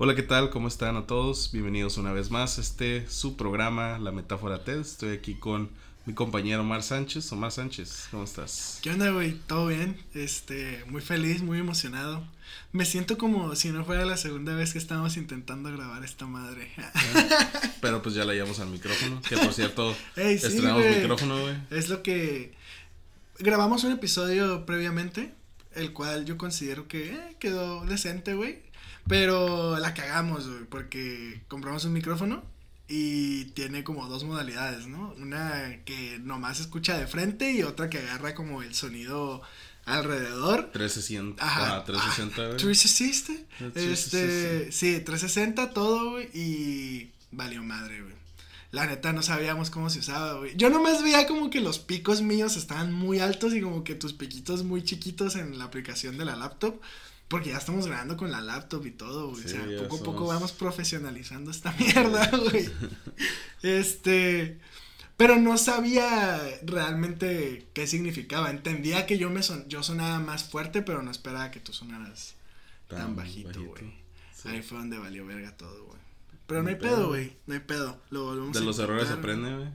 Hola, ¿qué tal? ¿Cómo están a todos? Bienvenidos una vez más a este su programa, La Metáfora TED. Estoy aquí con mi compañero Omar Sánchez. Omar Sánchez, ¿cómo estás? ¿Qué onda, güey? ¿Todo bien? Este, muy feliz, muy emocionado. Me siento como si no fuera la segunda vez que estamos intentando grabar esta madre. Pero pues ya la llevamos al micrófono. Que por cierto, estrenamos micrófono, güey. Es lo que. Grabamos un episodio previamente, el cual yo considero que eh, quedó decente, güey. Pero la cagamos, güey, porque compramos un micrófono y tiene como dos modalidades, ¿no? Una que nomás escucha de frente y otra que agarra como el sonido alrededor. 360. Ajá. 360, güey. 360. Este, sí, 360 todo, güey, y valió madre, güey. La neta no sabíamos cómo se usaba, güey. Yo nomás veía como que los picos míos estaban muy altos y como que tus piquitos muy chiquitos en la aplicación de la laptop. Porque ya estamos grabando con la laptop y todo, güey. o sea, poco a poco vamos profesionalizando esta mierda, güey. este. Pero no sabía realmente qué significaba. Entendía que yo me son, yo sonaba más fuerte, pero no esperaba que tú sonaras tan, bajito, güey. Ahí fue donde valió verga todo, güey. Pero no hay pedo, güey. No hay pedo. Lo volvemos De los errores aprende, güey.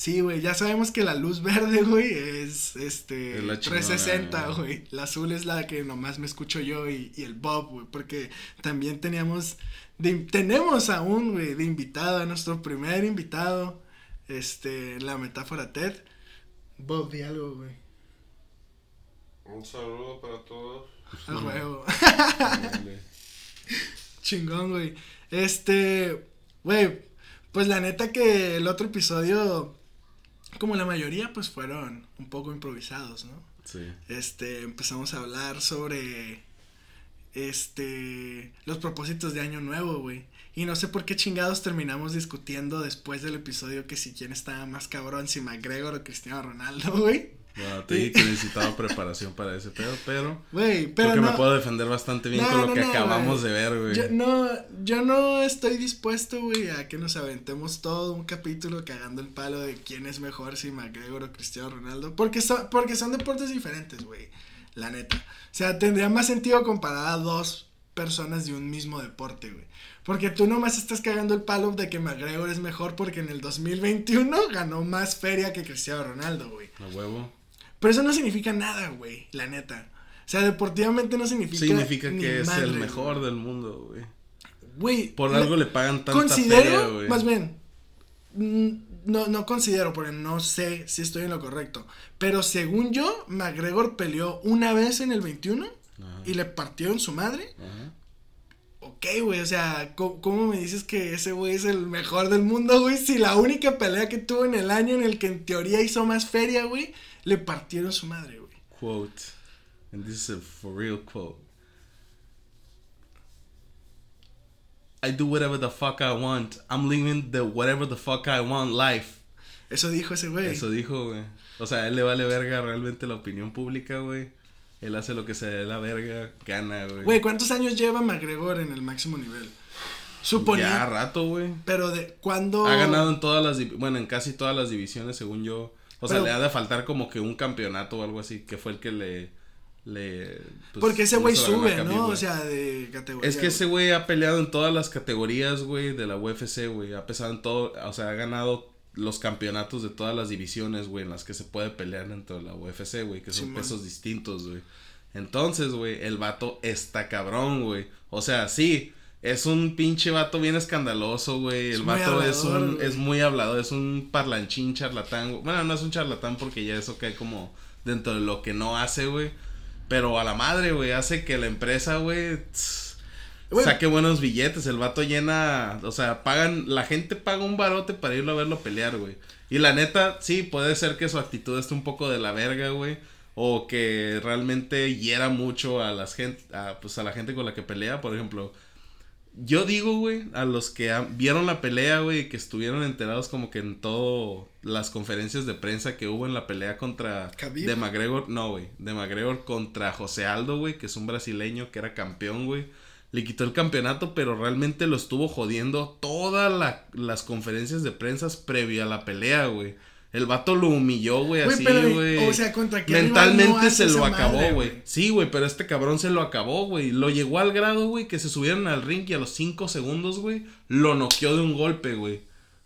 Sí, güey, ya sabemos que la luz verde, güey, es este 360, güey. La azul es la que nomás me escucho yo y, el Bob, güey, porque también teníamos, tenemos aún, güey, de invitado, a nuestro primer invitado, este, la metáfora TED. Bob, di algo, güey. Un saludo para todos. A huevo. Chingón, güey. Este, güey, pues la neta que el otro episodio como la mayoría, pues fueron un poco improvisados, ¿no? Sí. Este, empezamos a hablar sobre, este, los propósitos de Año Nuevo, güey. Y no sé por qué chingados terminamos discutiendo después del episodio que si quién estaba más cabrón, si McGregor o Cristiano Ronaldo, güey. Bueno, te dije que necesitaba preparación para ese pedo, pero. Güey, pero. Creo que me puedo defender bastante bien con lo que acabamos de ver, güey. Yo no, yo no estoy dispuesto, güey, a que nos aventemos todo un capítulo cagando el palo de quién es mejor, si McGregor o Cristiano Ronaldo. Porque son, porque son deportes diferentes, güey. La neta. O sea, tendría más sentido comparar a dos personas de un mismo deporte, güey. Porque tú nomás estás cagando el palo de que McGregor es mejor porque en el 2021 ganó más feria que Cristiano Ronaldo, güey. A huevo. Pero eso no significa nada, güey, la neta. O sea, deportivamente no significa. Significa que es el mejor del mundo, güey. Güey. Por algo le pagan tanta Considero, güey. más bien, mm, no, no considero, porque no sé si estoy en lo correcto. Pero según yo, McGregor peleó una vez en el 21 y le partió en su madre. Ajá. Ok, güey, o sea, ¿cómo, ¿cómo, me dices que ese güey es el mejor del mundo, güey? Si la única pelea que tuvo en el año en el que en teoría hizo más feria, güey, le partieron su madre, güey. Quote. And this is a for real quote. I do whatever the fuck I want. I'm living the whatever the fuck I want life. Eso dijo ese güey. Eso dijo, güey. O sea, a él le vale verga realmente la opinión pública, güey. Él hace lo que se dé la verga, gana, güey. Güey, ¿cuántos años lleva McGregor en el máximo nivel? Suponía. Ya rato, güey. Pero de cuándo. Ha ganado en todas las. Bueno, en casi todas las divisiones, según yo. O sea, le ha de faltar como que un campeonato o algo así, que fue el que le... le pues, Porque ese güey sube, ¿no? O sea, de categoría. Es que ese güey ha peleado en todas las categorías, güey, de la UFC, güey. Ha pesado en todo, o sea, ha ganado los campeonatos de todas las divisiones, güey, en las que se puede pelear dentro de la UFC, güey, que son pesos distintos, güey. Entonces, güey, el vato está cabrón, güey. O sea, sí, es un pinche vato bien escandaloso, güey. El vato es un es muy hablado, es un parlanchín charlatán. Bueno, no es un charlatán porque ya eso cae como dentro de lo que no hace, güey. Pero a la madre, güey, hace que la empresa, güey, saque buenos billetes. El vato llena, o sea, pagan, la gente paga un barote para irlo a verlo pelear, güey. Y la neta, sí, puede ser que su actitud esté un poco de la verga, güey. O que realmente hiera mucho a las gente, a, pues a la gente con la que pelea, por ejemplo yo digo, güey, a los que vieron la pelea, güey, que estuvieron enterados como que en todo las conferencias de prensa que hubo en la pelea contra de McGregor, no, güey, de McGregor contra José Aldo, güey, que es un brasileño que era campeón, güey. Le quitó el campeonato, pero realmente lo estuvo jodiendo todas las conferencias de prensa previo a la pelea, güey. El vato lo humilló, güey, así, güey. O sea, contra qué Mentalmente se lo acabó, güey. Sí, güey, pero este cabrón se lo acabó, güey. Lo llegó al grado, güey, que se subieron al ring y a los 5 segundos, güey, lo noqueó de un golpe, güey.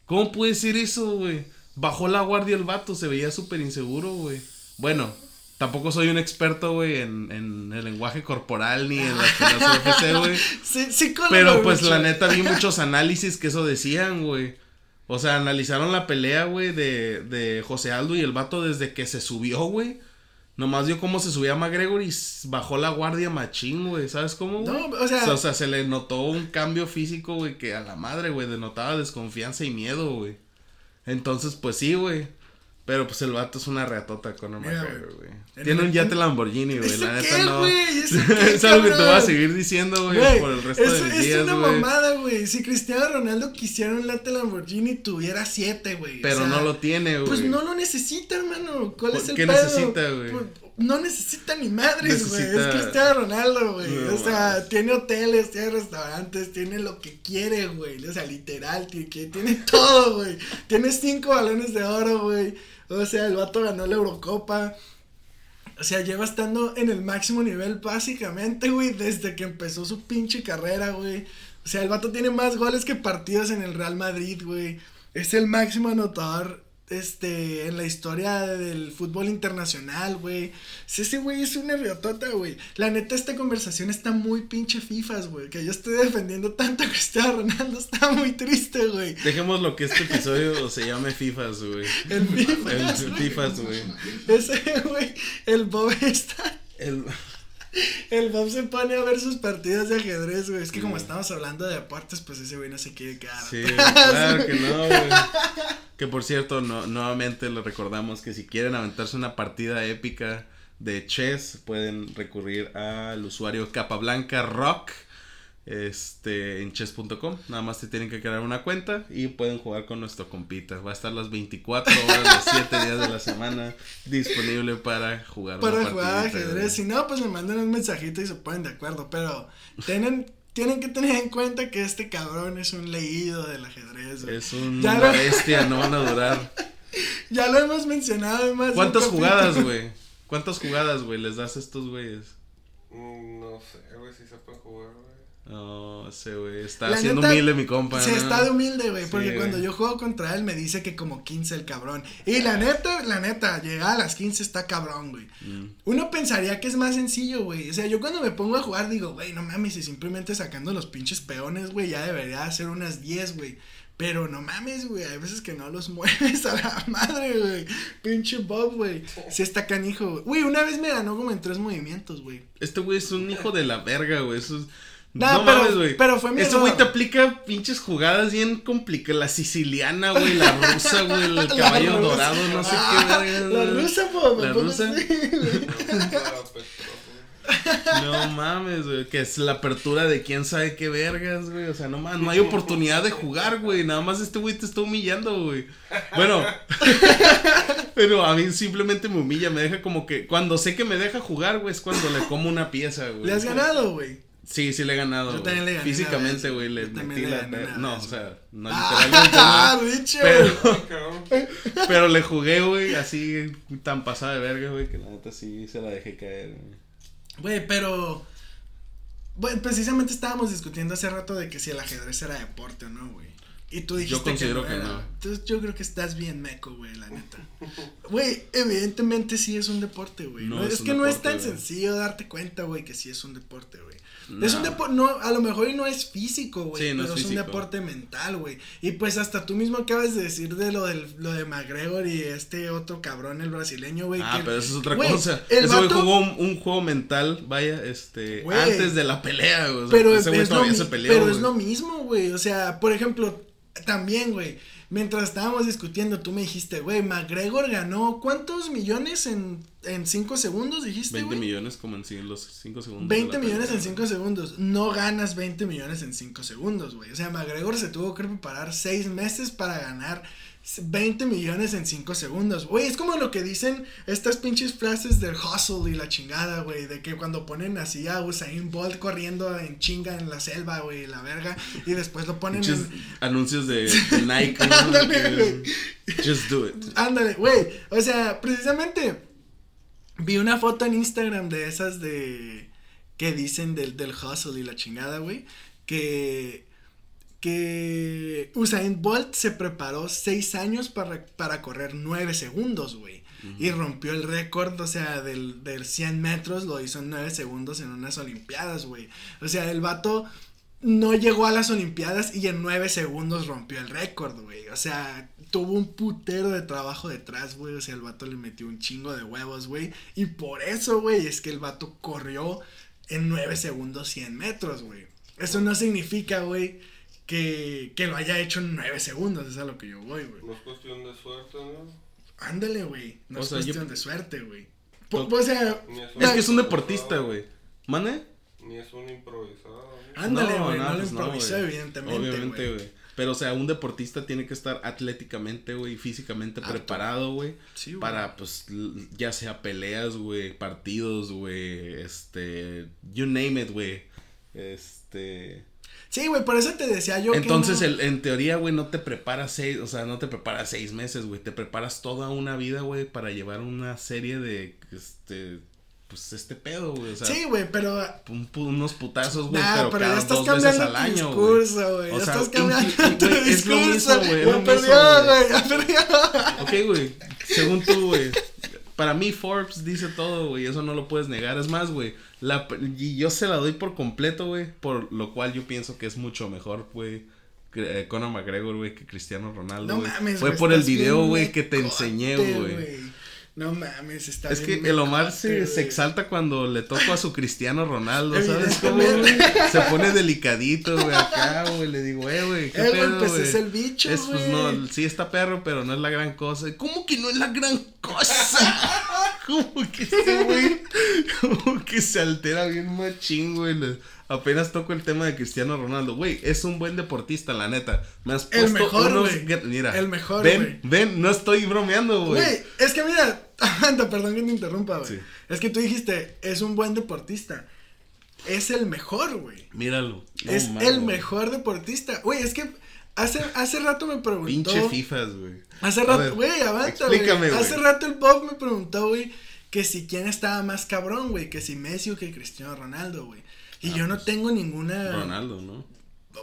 ¿Cómo puede decir eso, güey? Bajó la guardia el vato, se veía súper inseguro, güey. Bueno, tampoco soy un experto, güey, en, en, el lenguaje corporal ni en las UFC, güey. Sí, sí, Pero pues la neta vi muchos análisis que eso decían, güey. O sea, analizaron la pelea, güey, de, de José Aldo y el vato desde que se subió, güey. Nomás vio cómo se subía McGregor y bajó la guardia machín, güey. ¿Sabes cómo? No, o sea... o sea, se le notó un cambio físico, güey, que a la madre, güey, denotaba desconfianza y miedo, güey. Entonces, pues sí, güey. Pero pues el vato es una reatota con McGregor, güey. Tiene un yate Lamborghini, güey. La neta no. es algo que te voy a seguir diciendo, güey, por el resto de mis días, Es una mamada, güey. Si Cristiano Ronaldo quisiera un yate Lamborghini, tuviera siete, güey. Pero no lo tiene, pues, güey. Pues no lo necesita, hermano. ¿Cuál es el ¿Qué necesita, güey? Pues, no necesita ni madres, güey. Es Cristiano Ronaldo, güey. o sea, tiene hoteles, tiene restaurantes, tiene lo que quiere, güey. O sea, literal, tiene, tiene todo, güey. Tiene cinco balones de oro, güey o sea, el vato ganó la Eurocopa. O sea, lleva estando en el máximo nivel básicamente, güey, desde que empezó su pinche carrera, güey. O sea, el vato tiene más goles que partidos en el Real Madrid, güey. Es el máximo anotador este, en la historia del fútbol internacional, güey. Sí, ese güey es una riotota, güey. La neta, esta conversación está muy pinche fifas, güey. Que yo estoy defendiendo tanto que está Ronaldo, está muy triste, güey. Dejemos lo que este episodio se llame fifas, güey. El fifas. El fifas, güey. Ese, güey, el Bob está... El... El Bob se pone a ver sus partidas de ajedrez, güey. Es que como estamos hablando de deportes, pues ese güey no se quiere quedar. Sí, claro que no, güey. Que por cierto, no, nuevamente le recordamos que si quieren aventarse una partida épica de chess, pueden recurrir al usuario Capablanca Rock este, en chess.com. Nada más te tienen que crear una cuenta y pueden jugar con nuestro compita. Va a estar las 24 horas, los 7 días de la semana disponible para jugar. Para jugar ajedrez. Si no, pues me mandan un mensajito y se ponen de acuerdo. Pero tienen, tienen que tener en cuenta que este cabrón es un leído del ajedrez. Es una bestia, no van a durar. Ya lo hemos mencionado más. ¿Cuántas jugadas, güey? ¿Cuántas jugadas, güey, les das a estos güeyes? Mm, no sé, güey, si se puede jugar, no, ese güey está siendo humilde mi compa. Se está de humilde, güey, porque cuando yo juego contra él me dice que como 15 el cabrón. Y la neta, la neta, llegar a las 15 está cabrón, güey. Mm. Uno pensaría que es más sencillo, güey. O sea, yo cuando me pongo a jugar digo, güey, no mames, y simplemente sacando los pinches peones, güey, ya debería hacer unas 10, güey. Pero no mames, güey, hay veces que no los mueves a la madre, güey. Pinche Bob, güey. Sí está canijo, güey. una vez me ganó como en tres movimientos, güey. Este güey es un hijo de la verga, güey. Eso es... No, mames, güey. Pero fue mi Ese güey te aplica pinches jugadas bien complicadas. La siciliana, güey, la rusa, güey, el caballo dorado, no sé qué, ah, La rusa, po, La rusa. no mames, güey, que es la apertura de quién sabe qué vergas, güey. O sea, no mames, no hay oportunidad de jugar, güey. Nada más este güey te está humillando, güey. Bueno, pero a mí simplemente me humilla, me deja como que cuando sé que me deja jugar, güey, es cuando le como una pieza, güey. Le has ganado, güey. Sí, sí le he ganado. Yo también le gané. Físicamente, güey, le metí la. No, o sea, no ah, literalmente. pero, pero le jugué, güey, así tan pasada de verga, güey, que la neta sí se la dejé caer. Güey, pero. Bueno, precisamente estábamos discutiendo hace rato de que si el ajedrez era deporte o no, güey. Y tú dijiste. Yo considero que no. Entonces yo creo que estás bien meco, güey, la neta. Güey, evidentemente sí es un deporte, güey. No, es, que no es tan sencillo darte cuenta, güey, que sí es un deporte, güey. Es un deporte, no, a lo mejor no es físico, güey, sí, pero es, un deporte mental, güey. Y pues hasta tú mismo acabas de decir de lo, del, lo de McGregor y este otro cabrón, el brasileño, güey. Ah, pero eso es otra cosa. Ese güey jugó un, juego mental, vaya, este, antes de la pelea, güey. pero ese es, lo, se peleó, pero es lo mismo, güey. O sea, por ejemplo, también, güey mientras estábamos discutiendo, tú me dijiste, güey, McGregor ganó ¿cuántos millones en, en cinco segundos? Dijiste, 20 millones como en los cinco segundos. 20 millones en cinco segundos. No ganas 20 millones en cinco segundos, güey. O sea, McGregor se tuvo que preparar seis meses para ganar 20 millones en 5 segundos. Güey, es como lo que dicen estas pinches frases del hustle y la chingada, güey. De que cuando ponen así a Usain Bolt corriendo en chinga en la selva, güey, la verga. Y después lo ponen en... Anuncios de, Nike. Just do it. Ándale, güey. O sea, precisamente vi una foto en Instagram de esas de... Que dicen del, del hustle y la chingada, güey. Que que Usain Bolt se preparó seis años para, para correr nueve segundos, güey. Y rompió el récord, o sea, del, del 100 metros, lo hizo en nueve segundos en unas Olimpiadas, güey. O sea, el vato no llegó a las Olimpiadas y en nueve segundos rompió el récord, güey. O sea, tuvo un putero de trabajo detrás, güey. O sea, el vato le metió un chingo de huevos, güey. Y por eso, güey, es que el vato corrió en nueve segundos 100 metros, güey. Eso no significa, güey que, que lo haya hecho en nueve segundos, es a lo que yo voy, güey. No es cuestión de suerte, ¿no? Ándale, güey. No es cuestión de suerte, güey. O sea, es que es un deportista, güey. ¿Mane? Ni es un improvisado. Ándale, güey. No, lo pues improvisó, evidentemente. Obviamente, güey. Pero, o sea, un deportista tiene que estar atléticamente, güey, físicamente preparado, güey. Sí, para, pues, ya sea peleas, güey, partidos, güey, este, you name it, güey. Este, Sí, güey, por eso te decía yo Entonces, que en teoría, güey, no te preparas seis, o sea, no te preparas seis meses, güey. Te preparas toda una vida, güey, para llevar una serie de, este, pues, este pedo, güey. O sea, sí, güey, pero... unos putazos, güey, pero, pero cada dos veces al año, güey. Ya estás cambiando tu discurso, güey. Ya perdió, güey, ya perdió. Ok, güey, según tú, güey. Para mí, Forbes dice todo, güey. Eso no lo puedes negar. Es más, güey la, y yo se la doy por completo, güey. Por lo cual yo pienso que es mucho mejor, güey. Eh, Conor McGregor, güey, que Cristiano Ronaldo. No mames, Fue por el video, güey, que te enseñé, güey. No mames, está Es que el Omar se, se, exalta cuando le toco a su Cristiano Ronaldo, ¿sabes cómo, Se pone delicadito, güey, acá, güey. Le digo, eh, güey, qué eh, pedo, pues es el bicho, es, pues, no, sí está perro, pero no es la gran cosa. ¿Cómo que no es la gran cosa? Como que este güey, como que se altera bien machín, güey. Apenas toco el tema de Cristiano Ronaldo, güey, es un buen deportista, la neta. Me has puesto el mejor, unos, mira, el mejor, ven, ven, no estoy bromeando, güey. Güey, es que mira, perdón que te interrumpa, güey. Es que tú dijiste, es un buen deportista. Es el mejor, güey. Míralo. es el mejor deportista. Güey, es que hace, hace rato me preguntó. Pinche FIFAs, güey. Hace rato, güey, avanza, güey. Hace rato el Bob me preguntó, güey, que si quién estaba más cabrón, güey, que si Messi o que Cristiano Ronaldo, güey. Y ah, yo no pues, tengo ninguna. Ronaldo, ¿no?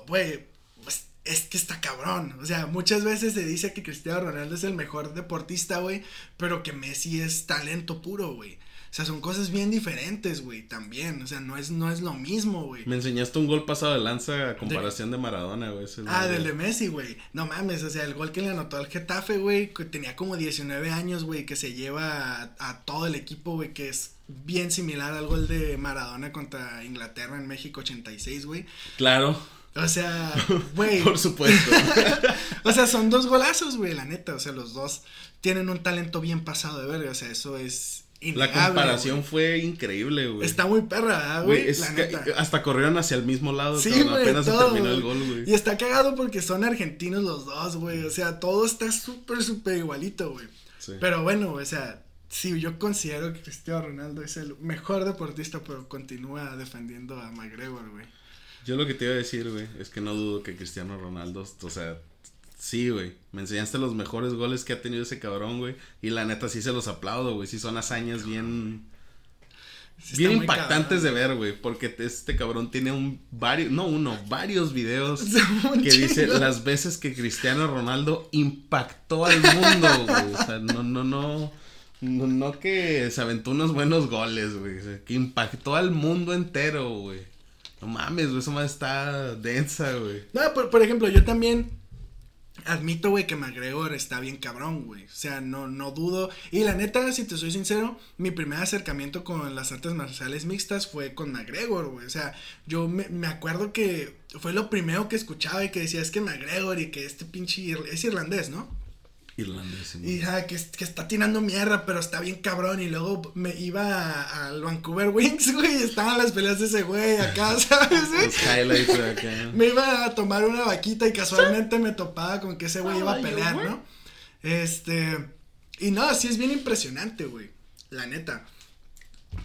Güey, pues es que está cabrón. O sea, muchas veces se dice que Cristiano Ronaldo es el mejor deportista, güey, pero que Messi es talento puro, güey. O sea, son cosas bien diferentes, güey, también. O sea, no es, no es lo mismo, güey. Me enseñaste un gol pasado de lanza a comparación de, Maradona, güey. Ah, del de Messi, güey. No mames, o sea, el gol que le anotó al Getafe, güey, que tenía como 19 años, güey, que se lleva a, todo el equipo, güey, que es bien similar al gol de Maradona contra Inglaterra en México 86, güey. Claro. O sea, güey. Por supuesto. o sea, son dos golazos, güey, la neta. O sea, los dos tienen un talento bien pasado de verga. O sea, eso es la comparación fue increíble, güey. Está muy perra, güey. hasta corrieron hacia el mismo lado. Sí, apenas se terminó el gol, güey. Y está cagado porque son argentinos los dos, güey. O sea, todo está súper, súper igualito, güey. Pero bueno, o sea, sí, yo considero que Cristiano Ronaldo es el mejor deportista, pero continúa defendiendo a McGregor, güey. Yo lo que te iba a decir, güey, es que no dudo que Cristiano Ronaldo, o sea, Sí, güey. Me enseñaste los mejores goles que ha tenido ese cabrón, güey. Y la neta sí se los aplaudo, güey. Sí son hazañas bien... bien impactantes de ver, güey. Porque este cabrón tiene un... Varios, no uno, varios videos que dice las veces que Cristiano Ronaldo impactó al mundo, güey. O sea, no, no, no... No, no que se aventó unos buenos goles, güey. que impactó al mundo entero, güey. No mames, güey. Eso más está densa, güey. No, por, por ejemplo, yo también Admito, güey, que McGregor está bien cabrón, güey. O sea, no, no dudo. Y la neta, si te soy sincero, mi primer acercamiento con las artes marciales mixtas fue con McGregor, güey. O sea, yo me, me acuerdo que fue lo primero que escuchaba y que decía, es que McGregor y que este pinche... Es irlandés, ¿no? Irlandés. Y que, que, está tirando mierda, pero está bien cabrón. Y luego me iba al Vancouver Wings, güey, estaban las peleas de ese güey acá, ¿sabes? Los highlights acá. Me iba a tomar una vaquita y casualmente me topaba con que ese güey iba a pelear, ¿no? Este, y no, sí es bien impresionante, güey, la neta.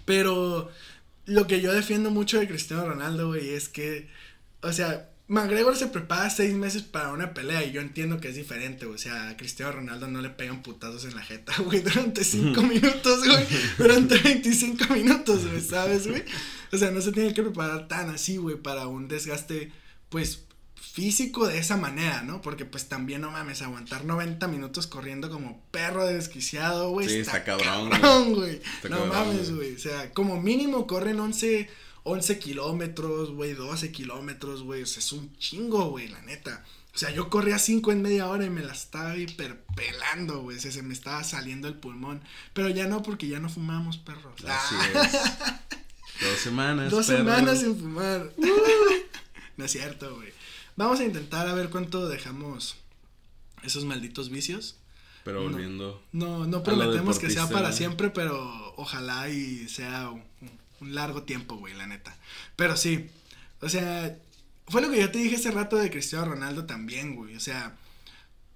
Pero lo que yo defiendo mucho de Cristiano Ronaldo, güey, es que, o sea, McGregor se prepara seis meses para una pelea y yo entiendo que es diferente, O sea, a Cristiano Ronaldo no le pegan putazos en la jeta, güey, durante cinco minutos, güey. Durante 25 minutos, güey, ¿sabes, güey? O sea, no se tiene que preparar tan así, güey, para un desgaste, pues, físico de esa manera, ¿no? Porque pues también no mames, aguantar 90 minutos corriendo como perro desquiciado, güey. Sí, está, cabrón, güey. No mames, güey. O sea, como mínimo corren 11 11 kilómetros, güey, 12 kilómetros, güey. O sea, es un chingo, güey, la neta. O sea, yo corría 5 en media hora y me la estaba hiperpelando, güey. O sea, se me estaba saliendo el pulmón. Pero ya no, porque ya no fumamos, perros. Así ah. Dos semanas. Dos semanas sin fumar. no es cierto, güey. Vamos a intentar a ver cuánto dejamos esos malditos vicios. Pero volviendo. No, no, prometemos que sea para siempre, pero ojalá y sea un largo tiempo, güey, la neta. Pero sí, o sea, fue lo que yo te dije hace rato de Cristiano Ronaldo también, güey. O sea,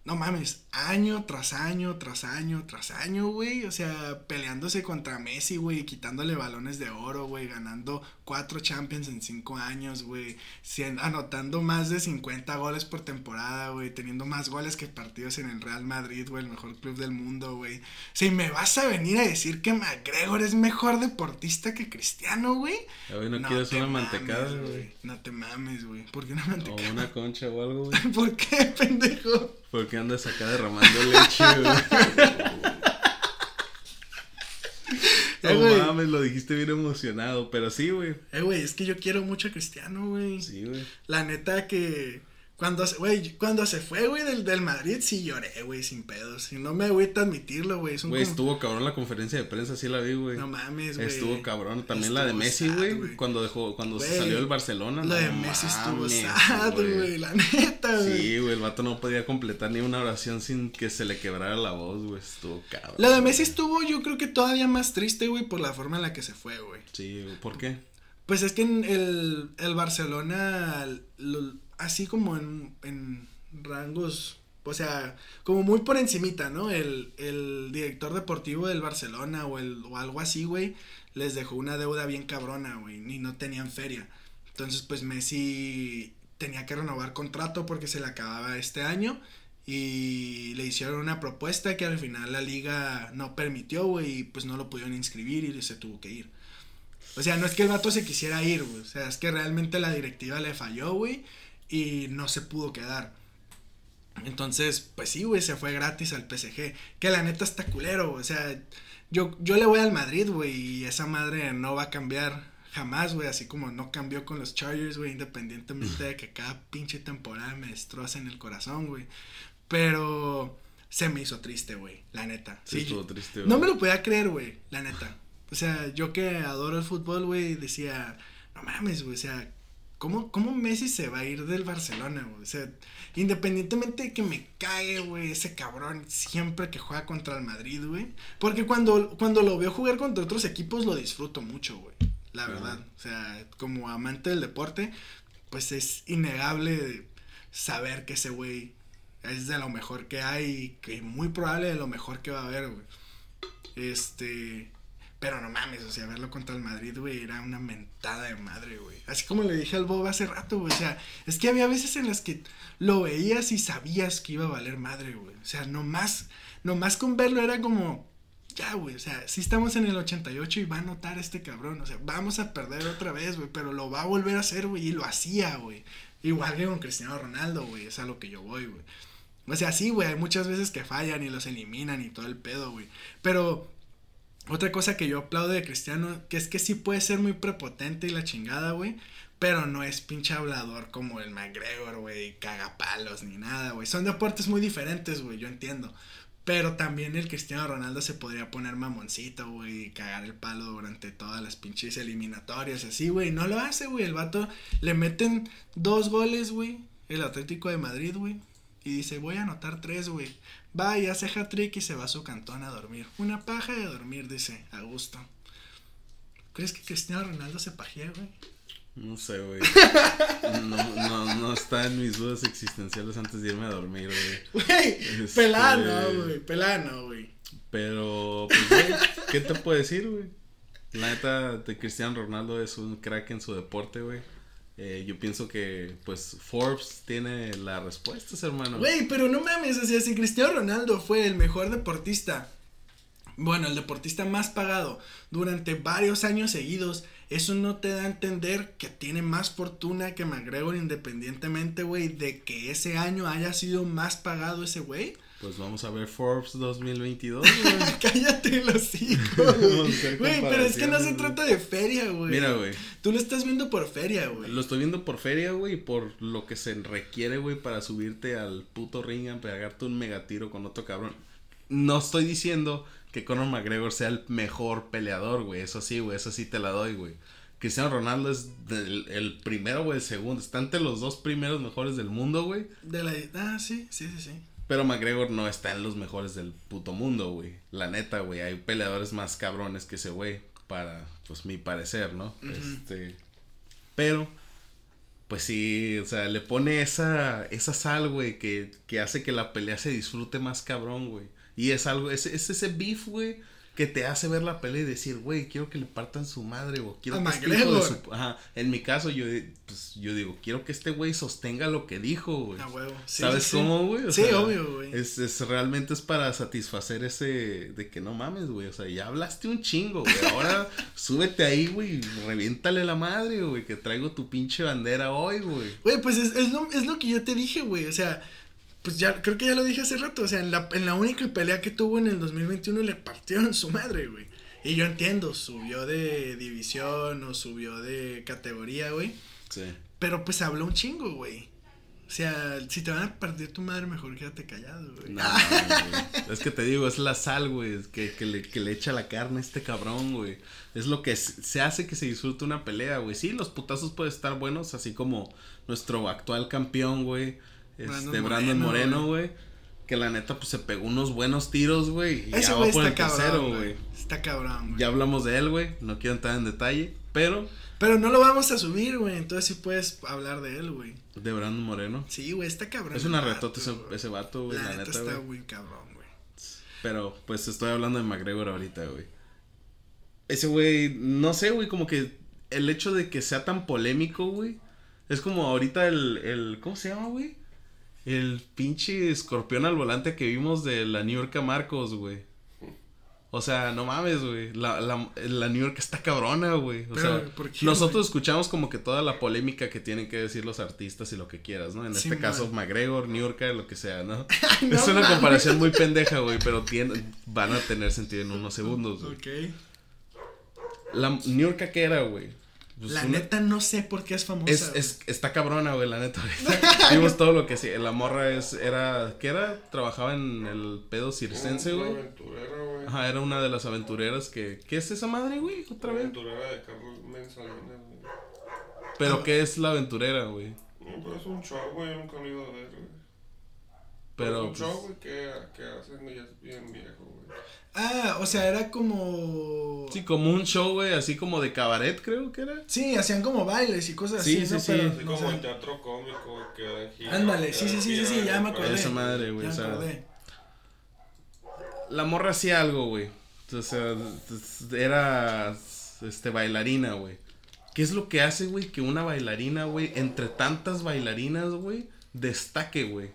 no mames, año tras año, tras año, tras año, güey. O sea, peleándose contra Messi, güey, quitándole balones de oro, güey, ganando cuatro Champions en cinco años, güey. Anotando más de 50 goles por temporada, güey. Teniendo más goles que partidos en el Real Madrid, güey, el mejor club del mundo, güey. Si me vas a venir a decir que McGregor es mejor deportista que Cristiano, güey. no, quieres una mantecada, güey. No te mames, güey. ¿Por qué una mantecada? O una concha o algo, güey. ¿Por qué, pendejo? Porque andas acá derramando leche, güey. no mames, lo dijiste bien emocionado, pero sí, güey. Eh, güey, es que yo quiero mucho a Cristiano, güey. Sí, güey. La neta que cuando, güey, cuando se fue, güey, del, del Madrid, sí lloré, güey, sin pedos. Y no me agüita admitirlo, güey. Güey, estuvo cabrón la conferencia de prensa, sí la vi, güey. No mames, güey. Estuvo cabrón. También la de Messi, güey, cuando dejó, cuando se salió del Barcelona. La de Messi estuvo sad, güey, la neta, güey. Sí, güey, el vato no podía completar ni una oración sin que se le quebrara la voz, güey. Estuvo cabrón. La de Messi estuvo, yo creo que todavía más triste, güey, por la forma en la que se fue, güey. Sí, ¿por qué? Pues es que en el, el Barcelona, así como en, en rangos, o sea, como muy por encimita, ¿no? El, el director deportivo del Barcelona o, el, o algo así, güey, les dejó una deuda bien cabrona, güey, ni no tenían feria. Entonces, pues Messi tenía que renovar contrato porque se le acababa este año y le hicieron una propuesta que al final la liga no permitió, güey, y pues no lo pudieron inscribir y se tuvo que ir. O sea, no es que el vato se quisiera ir, güey, o sea, es que realmente la directiva le falló, güey, y no se pudo quedar. Entonces, pues sí, güey, se fue gratis al PSG. Que la neta está culero, o sea, yo, yo le voy al Madrid, güey, y esa madre no va a cambiar jamás, güey, así como no cambió con los Chargers, güey, independientemente de que cada pinche temporada me en el corazón, güey. Pero se me hizo triste, güey, la neta. Sí, estuvo triste, güey. No me lo podía creer, güey, la neta. O sea, yo que adoro el fútbol, güey, decía, no mames, güey, o sea, ¿Cómo, ¿Cómo Messi se va a ir del Barcelona, güey? O sea, independientemente de que me cae, güey, ese cabrón siempre que juega contra el Madrid, güey. Porque cuando, cuando lo veo jugar contra otros equipos lo disfruto mucho, güey. La verdad. O sea, como amante del deporte, pues es innegable saber que ese güey es de lo mejor que hay y que muy probable de lo mejor que va a haber, güey. Este. Pero no mames, o sea, verlo contra el Madrid, güey, era una mentada de madre, güey. Así como le dije al Bob hace rato, güey. O sea, es que había veces en las que lo veías y sabías que iba a valer madre, güey. O sea, nomás, nomás con verlo era como, ya, güey. O sea, sí estamos en el 88 y va a notar este cabrón. O sea, vamos a perder otra vez, güey. Pero lo va a volver a hacer, güey. Y lo hacía, güey. Igual que con Cristiano Ronaldo, güey. Es a lo que yo voy, güey. O sea, sí, güey. Hay muchas veces que fallan y los eliminan y todo el pedo, güey. Pero otra cosa que yo aplaudo de Cristiano, que es que sí puede ser muy prepotente y la chingada, güey. Pero no es pinche hablador como el McGregor, güey, cagapalos ni nada, güey. Son deportes muy diferentes, güey, yo entiendo. Pero también el Cristiano Ronaldo se podría poner mamoncito, güey, y cagar el palo durante todas las pinches eliminatorias, así, güey. No lo hace, güey. El vato le meten dos goles, güey. El Atlético de Madrid, güey. Y dice, voy a anotar tres, güey. Va y hace hat-trick y se va a su cantón a dormir. Una paja de dormir, dice, a gusto. ¿Crees que Cristiano Ronaldo se pajea, güey? No sé, güey. No, no, no, está en mis dudas existenciales antes de irme a dormir, güey. Güey, Este- pelano, güey, pelano, güey. Pero, pues, güey, ¿qué te puedo decir, güey? La neta de Cristiano Ronaldo es un crack en su deporte, güey. Eh, yo pienso que, pues, Forbes tiene las respuestas, hermano. Güey, pero no mames, o sea, si Cristiano Ronaldo fue el mejor deportista, bueno, el deportista más pagado durante varios años seguidos, eso no te da a entender que tiene más fortuna que McGregor independientemente, güey, de que ese año haya sido más pagado ese güey. Pues vamos a ver Forbes 2022, güey. Cállate los hijos, güey. pero es que no se trata de feria, güey. Mira, güey. Tú lo estás viendo por feria, güey. Lo estoy viendo por feria, güey, y por lo que se requiere, güey, para subirte al puto ring a pegarte un megatiro con otro cabrón. No estoy diciendo que Conor McGregor sea el mejor peleador, güey. Eso sí, güey, eso sí te la doy, güey. Cristiano Ronaldo es del- el primero, güey, el segundo. Está entre los dos primeros mejores del mundo, güey. De la... Ah, sí, sí, sí, sí. Pero McGregor no está en los mejores del puto mundo, güey. La neta, güey. Hay peleadores más cabrones que ese güey. Para, pues, mi parecer, ¿no? Este. Pero, pues sí, o sea, le pone esa, esa sal, güey, que, que hace que la pelea se disfrute más cabrón, güey. Y es algo, es, es ese beef, güey, que te hace ver la pelea y decir, güey, quiero que le partan su madre, o quiero que este hijo de su... Ajá, en mi caso, yo, pues, yo digo, quiero que este güey sostenga lo que dijo, güey. A huevo. Sí, ¿Sabes sí, cómo, güey? O Sí, sea, obvio, güey. Es, es realmente es para satisfacer ese de que no mames, güey. O sea, ya hablaste un chingo, güey. Ahora súbete ahí, güey. Reviéntale la madre, güey. Que traigo tu pinche bandera hoy, güey. Güey, pues es, es, lo, es lo que yo te dije, güey. O sea, pues ya, creo que ya lo dije hace rato. O sea, en la, en la única pelea que tuvo en el 2021 le partieron su madre, güey. Y yo entiendo, subió de división o subió de categoría, güey. Sí. Pero pues habló un chingo, güey. O sea, si te van a partir tu madre, mejor quédate callado, güey. No, güey. Es que te digo, es la sal, güey. es Que, que, le, que le echa la carne a este cabrón, güey. Es lo que se hace que se disfrute una pelea, güey. Sí, los putazos pueden estar buenos, así como nuestro actual campeón, güey. Este, Brandon Moreno, güey. Que la neta, pues se pegó unos buenos tiros, güey. Y Ese ya va por el tercero, güey. Está cabrón, güey. Ya hablamos de él, güey. No quiero entrar en detalle. Pero, Pero no lo vamos a subir, güey. Entonces sí puedes hablar de él, güey. de Brandon Moreno. Sí, güey, está cabrón. Es una retota ese, ese vato, güey. La, La, neta, neta, está güey. muy cabrón, güey. Pero, pues estoy hablando de McGregor ahorita, güey. Ese güey, no sé, güey, como que el hecho de que sea tan polémico, güey. Es como ahorita el, el, ¿cómo se llama, güey? El pinche escorpión al volante que vimos de la New York a Marcos, güey. O sea, no mames, güey. La, la, la New York está cabrona, güey. O Pero, sea, ¿por qué, nosotros escuchamos como que toda la polémica que tienen que decir los artistas y lo que quieras, ¿no? En Sí, este caso. McGregor, New York, lo que sea, ¿no? no es una mames. comparación muy pendeja, güey, pero tiene- van a tener sentido en unos segundos, güey. Ok. La New York, ¿qué era, güey? Pues la una- neta no sé por qué es famosa. es, es, está cabrona, güey, la neta. Vimos todo lo que sí. La morra es, era, ¿qué era? Trabajaba en el pedo circense, Una güey. aventurera, güey. Ajá, era una de las aventureras que, ¿qué es esa madre, güey? Otra vez. aventurera de Carmen Salinas, güey. Pero, ¿qué es la aventurera, güey? No, pero es un show, güey, nunca lo he ido a ver, güey. Pero, Es un pues, show, güey, que, que hacen ya es bien viejo, güey. Ah, o sea, era como. sí, como un show, güey, así como de cabaret, creo que era. Sí, hacían como bailes y cosas Sí, así, sí, ¿no? sí. Pero, no como el teatro cómico, que. Ándale, sí, sí, sí, sí, sí, de ya me acordé. Esa madre, güey, Ya o sea, me acordé. la morra hacía algo, güey. O sea, era este bailarina, güey. ¿Qué es lo que hace, güey, que una bailarina, güey, entre tantas bailarinas, güey, destaque, güey?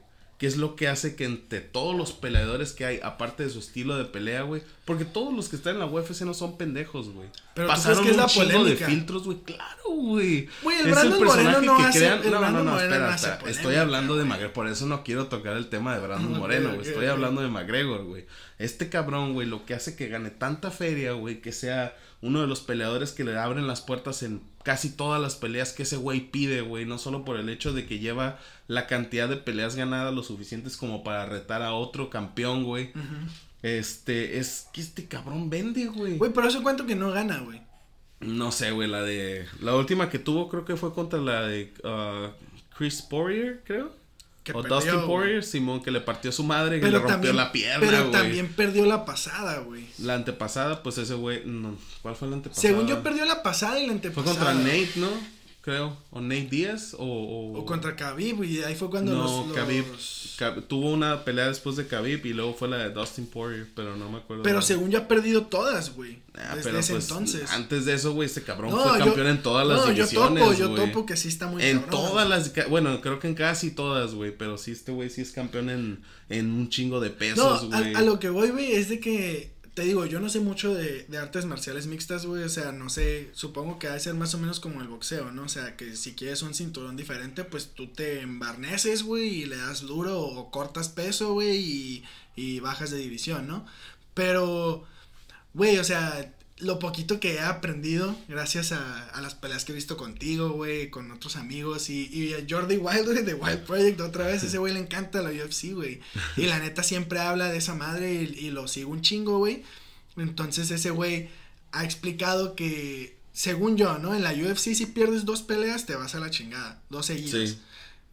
¿Qué es lo que hace que entre todos los peleadores que hay, aparte de su estilo de pelea, güey? Porque todos los que están en la UFC no son pendejos, güey. Pero ¿tú Pasaron que es un la polémica? de filtros, güey. Claro, güey. Güey, el Es Brandon Moreno no hace- el No, no, no, Moreno espera, no hace espera. Estoy hablando de. McGregor. Por eso no quiero tocar el tema de Brandon Moreno, güey. Estoy hablando de McGregor, güey. Este cabrón, güey, lo que hace que gane tanta feria, güey, que sea uno de los peleadores que le abren las puertas en casi todas las peleas que ese güey pide, güey. No solo por el hecho de que lleva la cantidad de peleas ganadas lo suficientes como para retar a otro campeón, güey. Este, es que este cabrón vende, güey. Güey, pero eso cuento que no gana, güey. No sé, güey, la de... La última que tuvo creo que fue contra la de uh, Chris Poirier, creo. Que o perdió, Dustin. Poirier, Simón, que le partió su madre y Pero le rompió también, la pierna, pero güey. también perdió la pasada, güey. La antepasada, pues ese güey, no, ¿cuál fue la antepasada? Según yo perdió la pasada y la Fue antepasada. contra Nate, ¿no? Creo. O Nate Diaz o. O, o contra Khabib, y ahí fue cuando no, los. Khabib, Khabib, tuvo una pelea después de Khabib y luego fue la de Dustin Poirier, pero no me acuerdo. Pero según ya ha perdido todas, güey. Ah, desde ese pues, entonces. Antes de eso, güey, este cabrón fue campeón en todas las no, divisiones. Yo topo, yo topo que sí está muy En todas las. Bueno, creo que en casi todas, güey. Pero sí, este güey sí es campeón en, en un chingo de pesos, güey. No, a, a lo que voy, güey, es de que te digo, yo no sé mucho de, de artes marciales mixtas, güey, o sea, no sé, supongo que ha de ser más o menos como el boxeo, ¿no? O sea, que si quieres un cinturón diferente, pues tú te embarneces, güey, y le das duro o cortas peso, güey, y, y bajas de división, ¿no? Pero, güey, o sea, lo poquito que he aprendido gracias a, a las peleas que he visto contigo, güey, con otros amigos y, y a Jordi Wild, güey, de Wild Project otra vez, ese güey le encanta la UFC, güey. Y la neta siempre habla de esa madre y, lo sigo un chingo, güey. Entonces ese güey ha explicado que, según yo, ¿no? En la UFC si pierdes dos peleas te vas a la chingada, dos seguidas.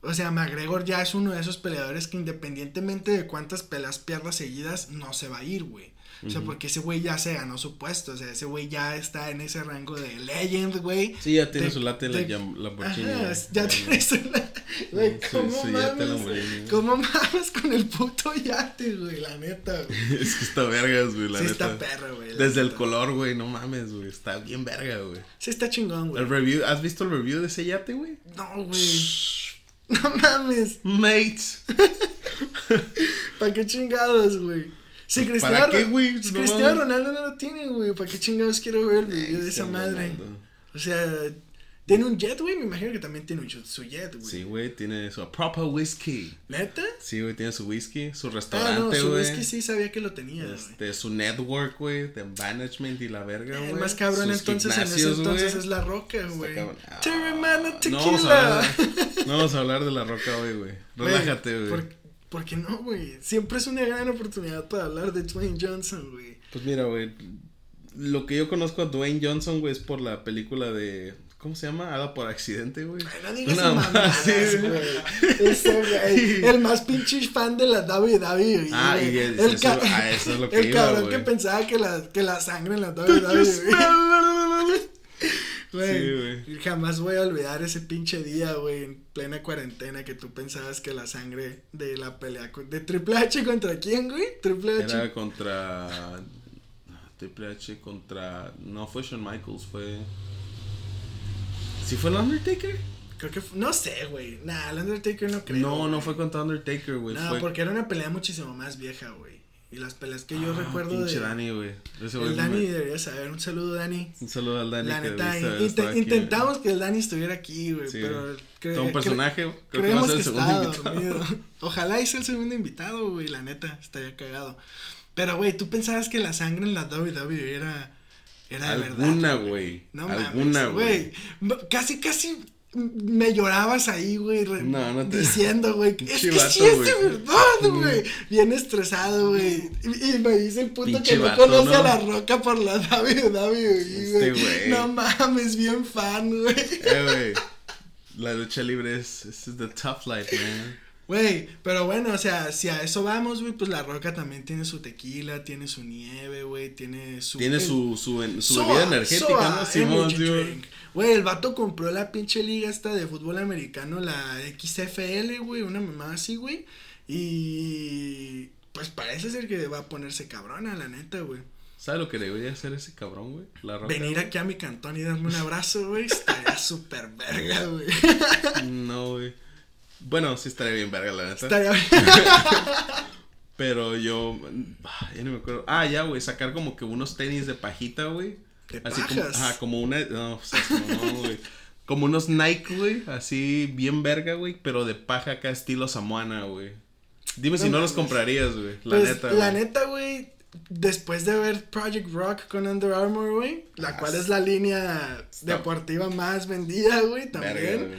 O sea, McGregor ya es uno de esos peleadores que independientemente de cuántas peleas pierdas seguidas, no se va a ir, güey. O sea, porque ese güey ya se ganó su puesto. O sea, ese güey ya está en ese rango de legend, güey. Sí, ya tiene su late la Lamborghini. Ajá, ya tiene su Güey, ¿cómo mames? ¿Cómo mames con el puto yate, güey? La neta, güey. es que está vergas, güey, la sí neta. está perro, güey. Desde el color, güey, no mames, güey. Está bien verga, güey. Sí, está chingón, güey. El review, ¿has visto el review de ese yate, güey? No, güey. No mames. Mates. ¿Para qué chingados, güey? Si Cristiano, ¿Para qué, güey? Si Cristiano Ronaldo no lo tiene, güey. ¿Para qué chingados quiero ver el video de esa madre? O sea, tiene un jet, güey. Me imagino que también tiene un, su jet, güey. Sí, güey. Tiene su proper whisky. ¿Neta? Sí, güey. Tiene su whisky. Su restaurante, güey. Ah, no, su whisky sí sabía que lo tenía, este, Su network, güey. De management y la verga, güey. El más cabrón entonces en ese entonces es La Roca, güey. Ah, no, vamos a hablar, no vamos a hablar de La Roca hoy, güey. Relájate, güey. ¿Por qué no, güey? Siempre es una gran oportunidad para hablar de Dwayne Johnson, güey. Pues mira, güey. Lo que yo conozco a Dwayne Johnson, güey, es por la película de. ¿Cómo se llama? Hada por accidente, güey. No digas no, mamadas, güey. Ese, güey. El más pinche fan de la WWE. Ah, y el, el eso, ah, eso es lo que El iba, cabrón güey. que pensaba que la, que la sangre en la WWE. Güey, sí, jamás voy a olvidar ese pinche día, güey, en plena cuarentena que tú pensabas que la sangre de la pelea de Triple H contra quién, güey? Triple H. Era contra Triple H contra no fue Shawn Michaels, fue ¿Sí fue el Undertaker? Creo que fue... no sé, güey. Nah, el Undertaker no creo. No, no fue contra Undertaker, güey. No, fue... porque era una pelea muchísimo más vieja, güey. Y las peleas que yo ah, recuerdo pinche de. Dani, güey. El Dani me... debería saber. Un saludo, Dani. Un saludo al Dani. La neta, int intentamos que el Dani estuviera aquí, güey. Sí, pero. Todo un personaje. Cre creo creemos que, va a ser el segundo invitado. Ojalá hice el segundo invitado, güey. La neta, estaría cagado. Pero, güey, tú pensabas que la sangre en la WWE era. Era de verdad. Alguna, güey. No Alguna, güey. Casi, casi me llorabas ahí, güey, no, no te... diciendo, güey, es que sí es de verdad, güey, bien estresado, güey, y, me dice el puto Pinche que no vato, conoce ¿no? a La Roca por la WWE, este, güey, no mames, bien fan, güey. Eh, güey, la lucha libre es, es the tough life, man. Güey, pero bueno, o sea, si a eso vamos, güey, pues la roca también tiene su tequila, tiene su nieve, güey, tiene su... Tiene su, su, su bebida energética, ¿no? Simón, Güey, el vato compró la pinche liga esta de fútbol americano, la XFL, güey, una mamá así, güey. Y pues parece ser que va a ponerse cabrona, la neta, güey. ¿Sabes lo que debería hacer ese cabrón, güey? La roca, Venir aquí a mi cantón y darme un abrazo, güey. Estaría súper verga, güey. No, güey. Bueno, sí estaría bien verga, la neta. Estaría bien. Pero yo. Ya no me acuerdo. Ah, ya, güey. Sacar como que unos tenis de pajita, güey. Así como, ajá, como una, no, o sea, no, güey. Como unos Nike, güey, así bien verga, güey, pero de paja acá estilo Samoana, güey. Dime no, si no los comprarías, güey, la pues, neta. La neta, güey, después de ver Project Rock con Under Armour, güey, la ah, cual es la línea deportiva más vendida, güey, también.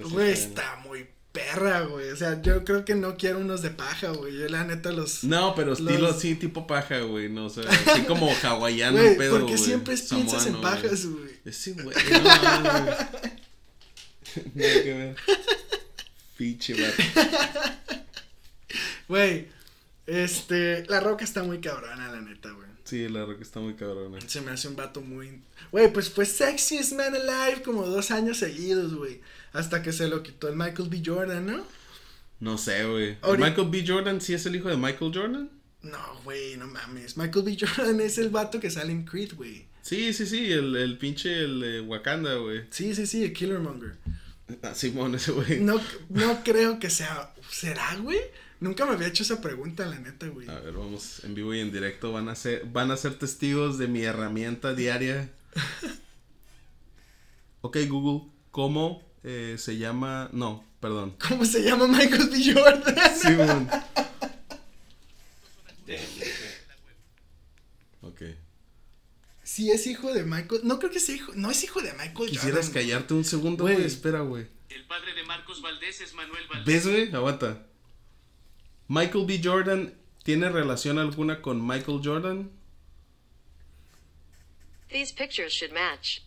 Güey, está muy perra, güey. O sea, yo creo que no quiero unos de paja, güey. Yo la neta los. No, pero estilo así, tipo paja, güey. No, o sea, así como hawaiano, güey, pedo, Porque siempre piensas en pajas, güey. Sí, güey. No, no, Nada que ver. Pinche, Güey, este. La roca está muy cabrona, la neta, güey. Sí, la que está muy cabrón. Se me hace un vato muy. Güey, pues fue Sexiest Man Alive como dos años seguidos, güey. Hasta que se lo quitó el Michael B. Jordan, ¿no? No sé, güey. ¿Michael B. Jordan sí es el hijo de Michael Jordan? No, güey, no mames. Michael B. Jordan es el vato que sale en Creed, güey. Sí, sí, sí, el, el pinche, el Wakanda, güey. Sí, sí, sí, el Killermonger. Ah, Simón, ese güey. No, no creo que sea. ¿Será, güey? Nunca me había hecho esa pregunta, la neta, güey. A ver, vamos, en vivo y en directo van a ser, van a ser testigos de mi herramienta diaria. ok, Google, ¿cómo eh, se llama? No, perdón. ¿Cómo se llama Michael B. Jordan? Simón. ok. Si es hijo de Michael. No creo que sea hijo. No es hijo de Michael Quisieras callarte un segundo, güey. Espera, güey. El padre de Marcos Valdés es Manuel Valdés. ¿Ves, güey? Aguanta. Michael B. Jordan tiene relación alguna con Michael Jordan? These pictures should match.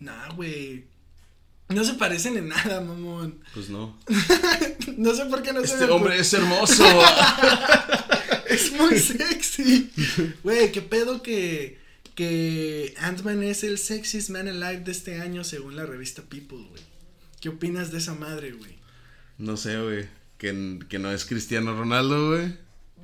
Nah, güey. No se parecen en nada, mamón. Pues no. no sé por qué no este se Este hombre es hermoso. es muy sexy. Güey, qué pedo que que Ant-Man es el sexiest man alive de este año según la revista People, güey. ¿Qué opinas de esa madre, güey? No sé, güey. Que, que no es Cristiano Ronaldo, güey.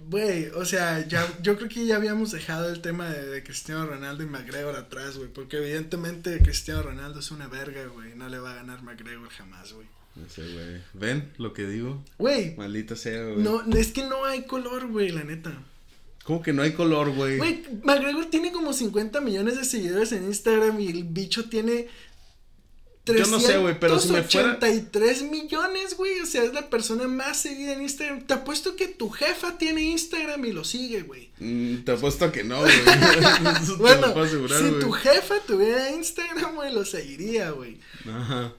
Güey, o sea, ya, yo creo que ya habíamos dejado el tema de, Cristiano Ronaldo y McGregor atrás, güey. Porque evidentemente Cristiano Ronaldo es una verga, güey. No le va a ganar McGregor jamás, güey. No sé, güey. ¿Ven lo que digo? Güey. Maldita sea, güey. No, es que no hay color, güey, la neta. ¿Cómo que no hay color, güey? Güey, McGregor tiene como 50 millones de seguidores en Instagram y el bicho tiene yo no sé, güey, pero si me fuera... millones, güey. O sea, es la persona más seguida en Instagram. Te apuesto que tu jefa tiene Instagram y lo sigue, güey. Mm, te apuesto que no, güey. bueno, si tu jefa tuviera Instagram, güey, lo seguiría, güey. Ajá.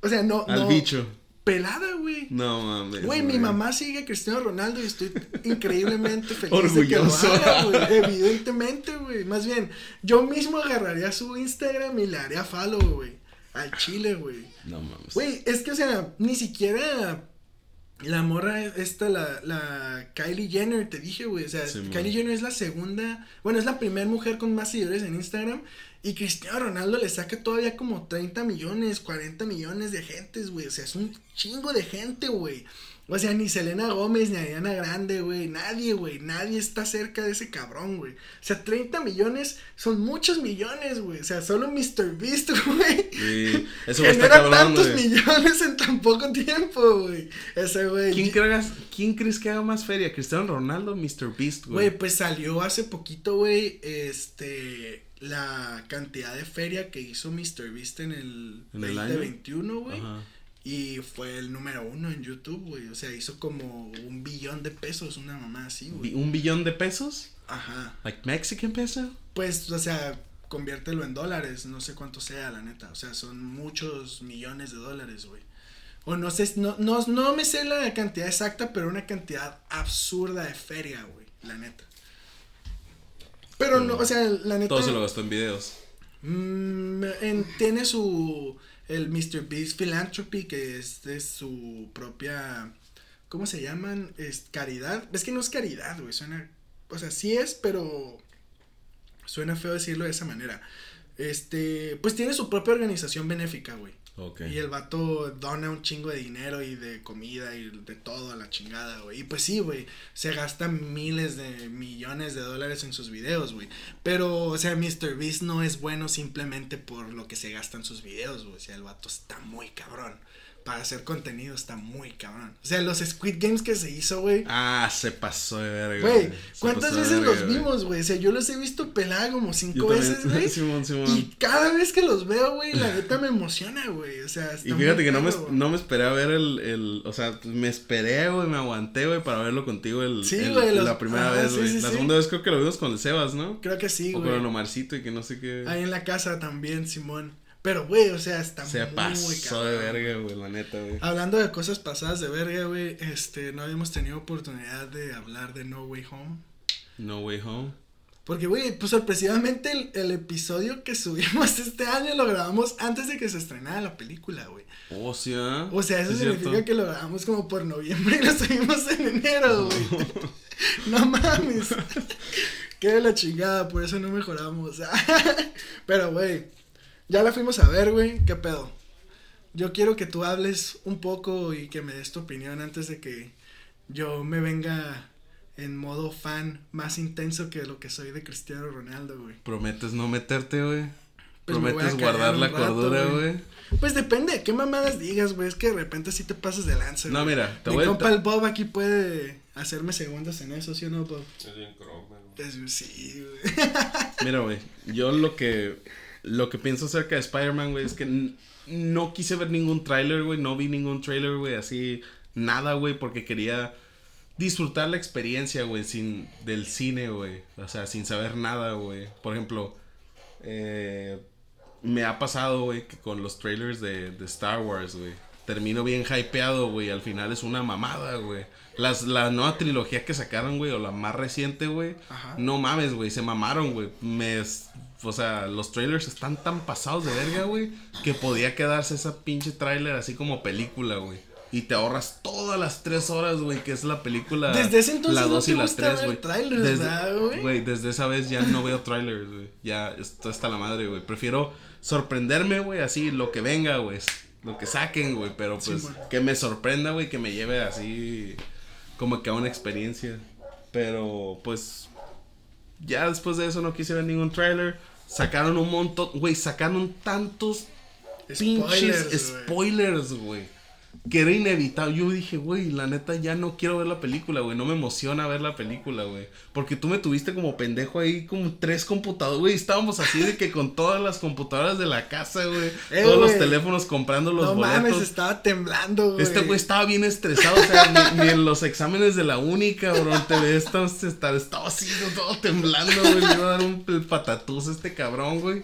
O sea, no. Al bicho pelada, güey. No mames. Güey, mi mamá sigue a Cristiano Ronaldo y estoy increíblemente feliz Orgulloso. de que lo haga, güey. Evidentemente, güey. Más bien, yo mismo agarraría su Instagram y le haría follow, güey. Al chile, güey. No mames. Güey, es que, o sea, ni siquiera la morra esta, la, la Kylie Jenner, te dije, güey. O sea, Kylie Jenner es la segunda, bueno, es la primera mujer con más seguidores en Instagram. Y Cristiano Ronaldo le saca todavía como 30 millones, 40 millones de gentes, güey. O sea, es un chingo de gente, güey. O sea, ni Selena Gómez, ni Ariana Grande, güey. Nadie, güey. Nadie está cerca de ese cabrón, güey. O sea, 30 millones son muchos millones, güey. O sea, solo Mr. Beast, güey. Sí, eso Genera cabrón, tantos millones en tan poco tiempo, güey. Ese, güey. ¿Quién, crees, ¿Quién crees que haga más feria? ¿Cristiano Ronaldo o Mr. Beast, güey? Güey, pues salió hace poquito, güey. Este la cantidad de feria que hizo Mr. Beast en el, ¿En 2021, güey. Y fue el número uno en YouTube, güey. O sea, hizo como un billón de pesos, una mamá así, güey. ¿Un billón de pesos? Ajá. ¿Like Mexican peso? Pues, o sea, conviértelo en dólares, no sé cuánto sea, la neta. O sea, son muchos millones de dólares, güey. O no sé, no, no, no me sé la cantidad exacta, pero una cantidad absurda de feria, güey, la neta. Pero no, o sea, la neta. Todo se lo gastó en videos. Mm, en, tiene su el Mr. Beast Philanthropy, que es de su propia, ¿cómo se llaman? Es caridad. Es que no es caridad, güey, suena, o sea, sí es, pero suena feo decirlo de esa manera. Este, pues tiene su propia organización benéfica, güey. Y el vato dona un chingo de dinero y de comida y de todo a la chingada, güey. Y pues sí, güey, se gasta miles de millones de dólares en sus videos, güey. Pero, o sea, Mr. Beast no es bueno simplemente por lo que se gasta en sus videos, güey. O sea, el vato está muy cabrón para hacer contenido está muy cabrón. O sea, los Squid Games que se hizo, güey. Ah, se pasó de verga. Güey, ¿cuántas veces los vimos, güey? O sea, yo los he visto pelada como cinco veces, güey. Simón, Simón. Y cada vez que los veo, güey, la neta me emociona, güey. O sea, está Y fíjate que no me, no me esperé a ver el, el, o sea, me esperé, güey, me aguanté, güey, para verlo contigo el, sí, la primera vez, güey. la segunda vez creo que lo vimos con el Sebas, ¿no? Creo que sí, güey. O con el Omarcito y que no sé qué. Ahí en la casa también, Simón. Pero, güey, o sea, está Se muy pasó de verga, güey, la neta, güey. Hablando de cosas pasadas de verga, güey, este, no habíamos tenido oportunidad de hablar de No Way Home. No Way Home. Porque, güey, pues sorpresivamente el, el, episodio que subimos este año lo grabamos antes de que se estrenara la película, güey. Oh, sí, ¿eh? O sea, eso significa que lo grabamos como por noviembre y lo subimos en enero, güey. no mames. Qué de la chingada, por eso no mejoramos. Pero, güey, ya la fuimos a ver, güey. ¿Qué pedo? Yo quiero que tú hables un poco y que me des tu opinión antes de que yo me venga en modo fan más intenso que lo que soy de Cristiano Ronaldo, güey. ¿Prometes no meterte, güey? Pues ¿Prometes guardar la rato, cordura, güey. Pues depende de qué mamadas digas, güey. Es que de repente sí te pasas de lanza, No, güey. mira, te Mi voy a- compa el Bob aquí puede hacerme segundas en eso, ¿sí o no, Bob? Es bien croma, güey. Pues, sí, güey. Mira, güey, yo lo que lo que pienso acerca de Spider-Man, güey, es que no quise ver ningún tráiler, güey, no vi ningún tráiler, güey, así nada, güey, porque quería disfrutar la experiencia, güey, sin del cine, güey, o sea, sin saber nada, güey. Por ejemplo, eh, me ha pasado, güey, que con los trailers de, de Star Wars, güey, termino bien hypeado, güey, al final es una mamada, güey. Las, la nueva trilogía que sacaron, güey, o la más reciente, güey, Ajá. no mames, güey, se mamaron, güey. Me, o sea, los trailers están tan pasados de verga, güey, que podía quedarse esa pinche trailer así como película, güey. Y te ahorras todas las tres horas, güey, que es la película. Desde ese entonces la no dos te y las tres, güey. trailers, Desde- ¿verdad, güey? Desde esa vez ya no veo trailers, güey. Ya, esto está la madre, güey. Prefiero sorprenderme, güey, así, lo que venga, güey. Lo que saquen, güey. Pero pues, que me sorprenda, güey, que me lleve así, como que a una experiencia. Pero, pues, ya después de eso no quise ver ningún trailer. Sacaron un montón, güey, sacaron tantos pinches güey. spoilers, güey. Que era inevitable. Yo dije, güey, la neta ya no quiero ver la película, güey. No me emociona ver la película, güey. Porque tú me tuviste como pendejo ahí, como tres computadoras, güey. Estábamos así de que con todas las computadoras de la casa, güey. Eh, todos los teléfonos comprando los No boletos. mames, estaba temblando, güey. Este güey estaba bien estresado, o sea, ni, ni en los exámenes de la uni, cabrón, te ves, estaba, estaba así, todo temblando, güey, le iba a dar un patatús a este cabrón, güey.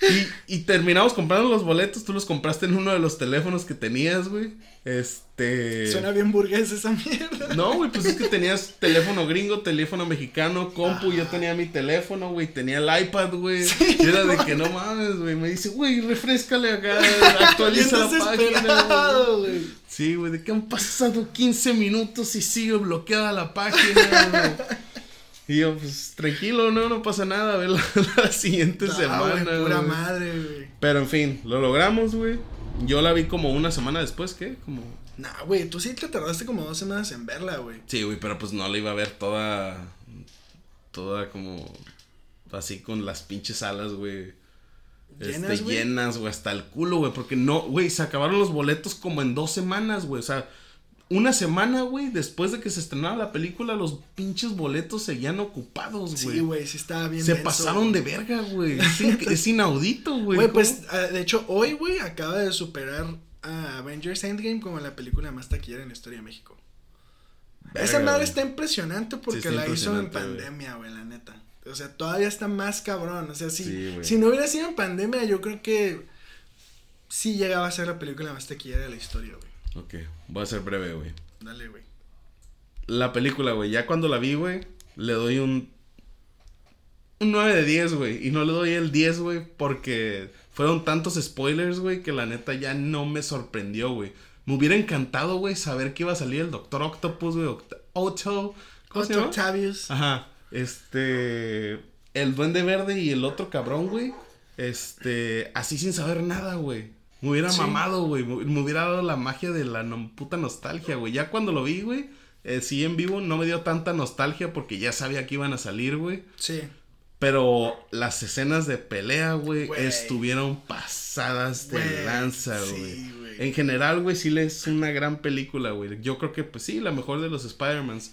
Y, y terminamos comprando los boletos, tú los compraste en uno de los teléfonos que tenías, güey. Este... Suena bien burgués esa mierda. No, güey, pues es que tenías teléfono gringo, teléfono mexicano, compu, yo tenía mi teléfono, güey, tenía el iPad, güey. y era de que no mames, güey. Me dice, güey, refrescale acá, actualiza la página, güey. Sí, güey, de que han pasado 15 minutos y sigue bloqueada la página, güey. Y yo, pues, tranquilo, no, no pasa nada, a ver la, la siguiente Ah, semana, güey, pura güey. madre, güey. Pero, en fin, lo logramos, güey. Yo la vi como una semana después, ¿qué? Como... Nah, güey, tú sí te tardaste como dos semanas en verla, güey. Sí, güey, pero pues no la iba a ver toda. Toda como. Así con las pinches alas, güey. Llenas, Este, güey. llenas, güey, hasta el culo, güey. Porque no, güey, se acabaron los boletos como en dos semanas, güey. O sea, una semana, güey, después de que se estrenara la película, los pinches boletos seguían ocupados, güey. Sí, güey, sí estaba bien se denso, pasaron güey. de verga, güey. Es, in- es inaudito, güey. Güey, pues, ah, de hecho, hoy, güey, acaba de superar a Avengers Endgame como la película más taquillera en la historia de México. Esa madre está impresionante porque está la hizo en pandemia, güey, la neta. O sea, todavía está más cabrón. O sea, si, Sí, si no hubiera sido en pandemia, yo creo que sí llegaba a ser la película más taquillera de la historia, güey. Ok, voy a ser breve, güey. Dale, güey. La película, güey, ya cuando la vi, güey, le doy un. Un 9 de 10, güey. Y no le doy el 10, güey, porque fueron tantos spoilers, güey, que la neta ya no me sorprendió, güey. Me hubiera encantado, güey, saber que iba a salir el Doctor Octopus, güey. Oct- Otto. ¿Cómo se Otto llama? Octavius. Ajá. Este. El Duende Verde y el otro cabrón, güey. Este. Así sin saber nada, güey. Me hubiera Sí. mamado, güey. Me, hubiera dado la magia de la no- puta nostalgia, güey. Ya cuando lo vi, güey. eh, sí, en vivo no me dio tanta nostalgia porque ya sabía que iban a salir, güey. Sí. Pero las escenas de pelea, güey, estuvieron pasadas de Güey, lanza, sí, güey. güey. en general, güey, sí es una gran película, güey. Yo creo que, pues sí, la mejor de los Spider-Mans.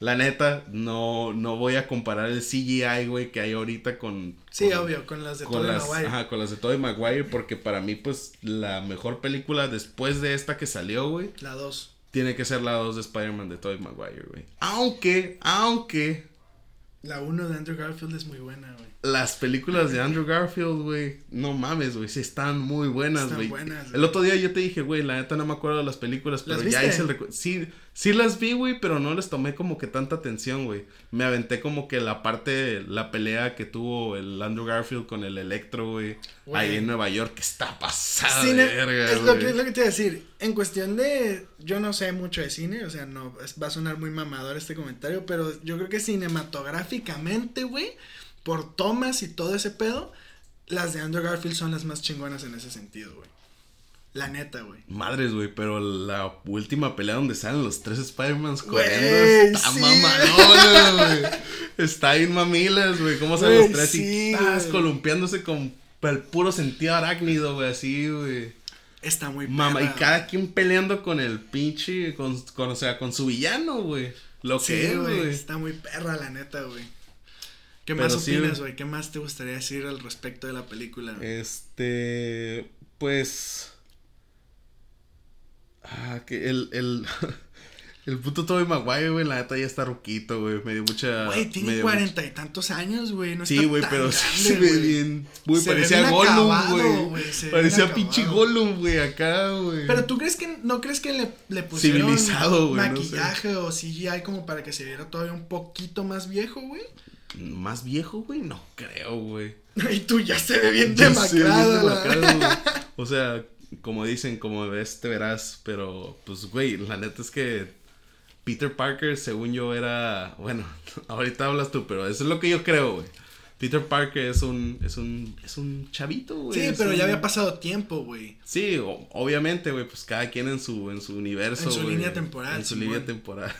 La neta, no, no voy a comparar el CGI, güey, que hay ahorita con... Sí, con- obvio, con las de Con Tobey las, Maguire. ajá, con las de Tobey Maguire, porque para mí, pues, la mejor película después de esta que salió, güey, La 2. tiene que ser la 2 de Spider-Man de Tobey Maguire, güey. Aunque, aunque, La 1 de Andrew Garfield es muy buena, güey. Las películas de Andrew Garfield, güey, no mames, güey, sí están muy buenas, güey. El otro día yo te dije, güey, la neta no me acuerdo de las películas, pero ¿Las ya hice el recu- Sí, sí las vi, güey, pero no les tomé como que tanta atención, güey. Me aventé como que la parte, la pelea que tuvo el Andrew Garfield con el Electro, güey, ahí en Nueva York, que está pasada Cine- de verga, es, lo que, es lo que te iba a decir. En cuestión de. Yo no sé mucho de cine, o sea, no. va a sonar muy mamador este comentario, pero yo creo que cinematográficamente, güey, por tomas y todo ese pedo, las de Andrew Garfield son las más chingonas en ese sentido, güey. La neta, güey. Madres, güey, pero la última pelea donde salen los tres Spider-Mans corriendo está sí. mamalona, güey. Está en mamilas, güey. ¿Cómo salen los tres sí, y güey. columpiándose con el puro sentido arácnido, güey, así, güey. Está muy Mama, y perra, cada quien peleando con el pinche, con, con, o sea, con su villano, güey. Lo Sí, que es, güey. Está muy perra, la neta, güey. ¿Qué Pero más opinas, güey. ¿Qué más te gustaría decir al respecto de la película? Este, pues... Ah, que el, el, el puto Tobey Maguire, güey, la neta ya está ruquito, güey. Me dio mucha... Güey, tiene cuarenta y tantos años, güey. No Sí, güey, pero grande, sí se ve bien. Güey, parecía Gollum, güey. Parecía pinche. Gollum, güey, acá, güey. Pero tú crees que, ¿no crees que le, le pusieron Civilizado, güey, no sé. maquillaje o CGI como para que se viera todavía un poquito más viejo, güey? ¿Más viejo, güey? No creo, güey. Y tú ya se ve bien demacrado, la-. O sea, como dicen, como ves, te verás. Pero, pues, güey, la neta es que Peter Parker, según yo, era. Bueno, ahorita hablas tú, pero eso es lo que yo creo, güey. Peter Parker es un. Es un. Es un chavito, güey. Sí, pero un- ya había pasado tiempo, güey. Sí, o- obviamente, güey, pues cada quien en su, en su universo. En su línea temporal, En su Simón. línea temporal,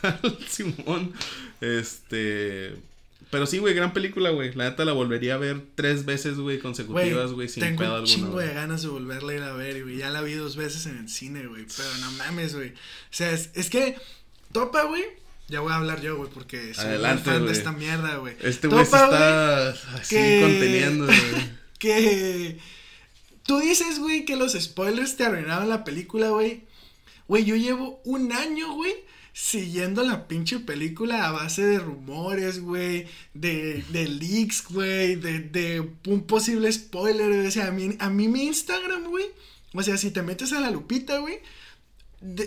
Simón. Este. Pero sí, güey, gran película, güey. La neta la volvería a ver tres veces, güey, consecutivas, güey, sin tengo pedo un alguno. chingo güey. de ganas de volverla a ir a ver, güey. Ya la vi dos veces en el cine, güey. Pero no mames, güey. O sea, es, es que Topa, güey. Ya voy a hablar yo, güey, porque soy Adelante, fan de esta mierda, güey. Este güey se está así que- conteniendo, güey. que tú dices, güey, que los spoilers te arruinaron la película, güey. Güey, yo llevo un año, güey, siguiendo la pinche película a base de rumores, güey, de, de leaks, güey, de, de un posible spoiler. O sea, a mí, a mí mi Instagram, güey, o sea, si te metes a la lupita, güey,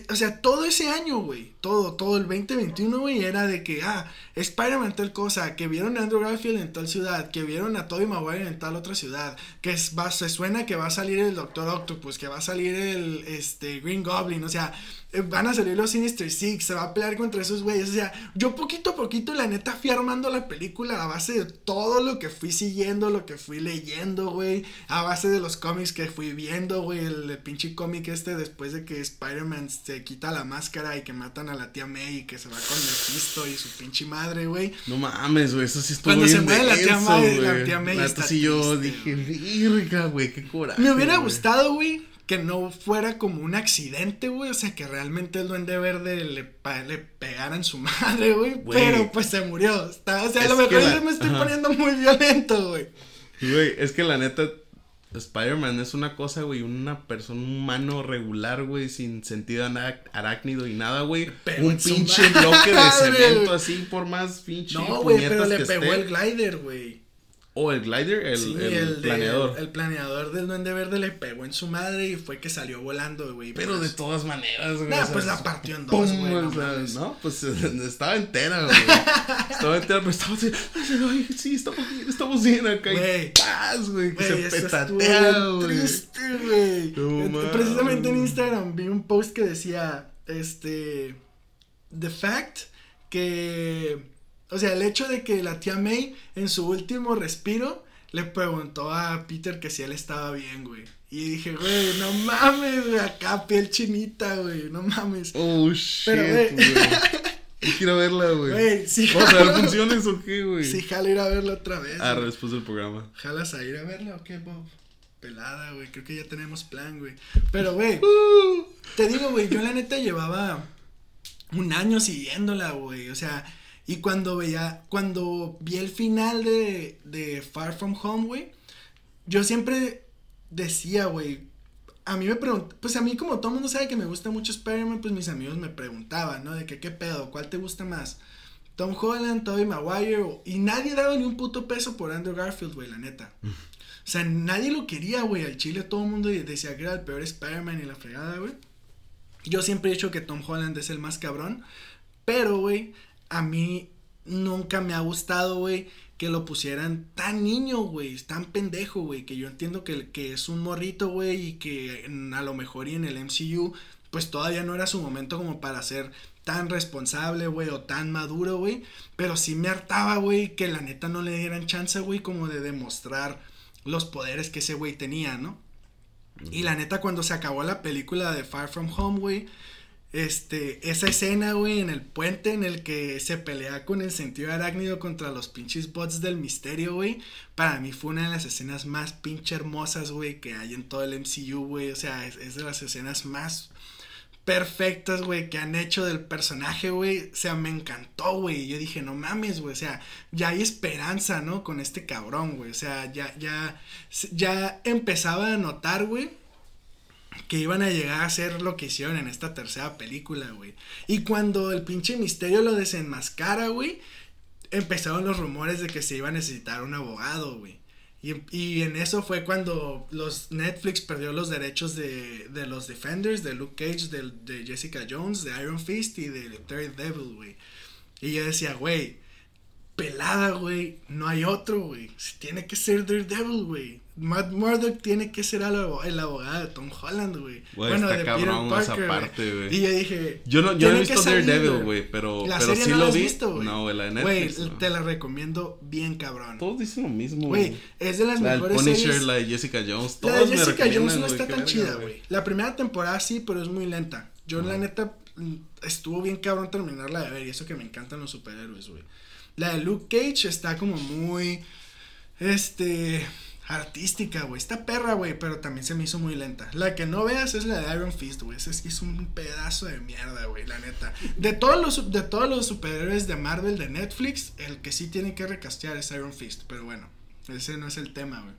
o sea, todo ese año, güey, todo, todo el 2021, güey, era de que, ah, Spider-Man tal cosa, que vieron a Andrew Garfield en tal ciudad, que vieron a Tobey Maguire en tal otra ciudad, que se suena que va a salir el Doctor Octopus, que va a salir el, este, Green Goblin, o sea, eh, van a salir los Sinister Six, se va a pelear contra esos güeyes, o sea, yo poquito a poquito, la neta, fui armando la película a base de todo lo que fui siguiendo, lo que fui leyendo, güey, a base de los cómics que fui viendo, güey, el, el pinche cómic este después de que Spider-Man se quita la máscara y que matan a la tía May y que se va con Mephisto y su pinche madre, güey. No mames, güey, eso sí estuvo Cuando se bien muere la tía May- la tía May Neta, está sí yo dije, virga, güey, qué coraje. Me hubiera güey". gustado, güey, que no fuera como un accidente, güey. O sea, que realmente el duende verde le, pa- le pegara en su madre, güey. Pero pues se murió. Está- o sea, a lo mejor yo me estoy ajá. poniendo muy violento, güey. Güey, es que la neta, Spider-Man es una cosa, güey, una persona, un humano regular, güey, sin sentido arácnido y nada, güey. Un pinche bloque de cemento así, por más pinche No, güey, pero le que pegó esté. el glider, güey. O el glider, el, Sí, el de- planeador. el planeador del duende verde le pegó en su madre y fue que salió volando, güey. Pero de pues- todas maneras, güey. Nah, pues la partió en dos, güey. No, no, pues estaba entera, güey. estaba entera, pero estaba así. Ay, sí, estamos bien, estamos bien acá. Güey. ¡paz, güey! Que se petatea, güey. triste, güey. No. Precisamente en Instagram vi un post que decía, este, the fact que, o sea, el hecho de que la tía May en su último respiro le preguntó a Peter que si él estaba bien, güey. Y dije, güey, no mames, güey, acá piel chinita, güey, no mames. Oh, shit, Pero, güey. güey. Yo quiero verla, güey. Güey, sí, Vamos a ver jalo- funciones o qué, güey. Sí, jala ir a verla otra vez. Ah, güey. después del programa. ¿Jalas a ir a verla o qué, Bob? Pelada, güey. Creo que ya tenemos plan, güey. Pero, güey, te digo, güey, yo la neta llevaba un año siguiéndola, güey. O sea, y cuando veía, cuando vi el final de, de Far From Home, güey, yo siempre decía, güey, a mí me pues a mí como todo el mundo sabe que me gusta mucho Spider-Man, pues mis amigos me preguntaban, ¿no? De que qué pedo, ¿cuál te gusta más? Tom Holland, Tobey Maguire, y nadie daba ni un puto peso por Andrew Garfield, güey, la neta. O sea, nadie lo quería, güey. Al chile todo el mundo decía que era el peor Spider-Man y la fregada, güey. Yo siempre he dicho que Tom Holland es el más cabrón. Pero, güey, a mí nunca me ha gustado, güey, que lo pusieran tan niño, güey. Tan pendejo, güey. Que yo entiendo que, que es un morrito, güey. Y que en- a lo mejor y en el MCU pues todavía no era su momento como para ser tan responsable, güey, o tan maduro, güey. Pero sí me hartaba, güey, que la neta no le dieran chance, güey, como de demostrar los poderes que ese güey tenía, ¿no? Y la neta, cuando se acabó la película de Far From Home, güey, este, esa escena, güey, en el puente en el que se pelea con el sentido arácnido contra los pinches bots del misterio, güey, para mí fue una de las escenas más pinche hermosas, güey, que hay en todo el MCU, güey, o sea, es, es de las escenas más perfectas, güey, que han hecho del personaje, güey. O sea, me encantó, güey. Yo dije, no mames, güey. O sea, ya hay esperanza, ¿no? Con este cabrón, güey. O sea, ya, ya, ya empezaba a notar, güey. Que iban a llegar a hacer lo que hicieron en esta tercera película, güey. Y cuando el pinche misterio lo desenmascara, güey, empezaron los rumores de que se iba a necesitar un abogado, güey. Y, en eso fue cuando los Netflix perdió los derechos de, de los Defenders, de Luke Cage, de, de, Jessica Jones, de Iron Fist y de Daredevil, güey. Y yo decía, güey, pelada, güey, no hay otro, güey. Tiene que ser Daredevil, güey. Matt Murdock tiene que ser el, abogado de Tom Holland, güey. Bueno, de cabrón Peter Parker, esa parte, güey. Y yo dije, yo no, yo no he visto Daredevil, güey, pero, la pero serie sí no lo has vi. visto, güey. No, güey, la de Netflix. Güey, no. te la recomiendo bien cabrón. Todos dicen lo mismo, Güey, es de las La mejores Punisher, series. la de Jessica Jones, La todos de me Jessica Jones no está tan verga, chida, güey. La primera temporada sí, pero es muy lenta. Yo, la neta, mm, estuvo bien cabrón terminarla de ver. Y eso que me encantan los superhéroes, güey. La de Luke Cage está como muy. Este. Artística, güey. Está perra, güey. Pero también se me hizo muy lenta. La que no veas es la de Iron Fist, güey. Sí es un pedazo de mierda, güey. La neta. De todos los, de todos los superhéroes de Marvel de Netflix, el que sí tiene que recastear es Iron Fist. Pero bueno, ese no es el tema, güey.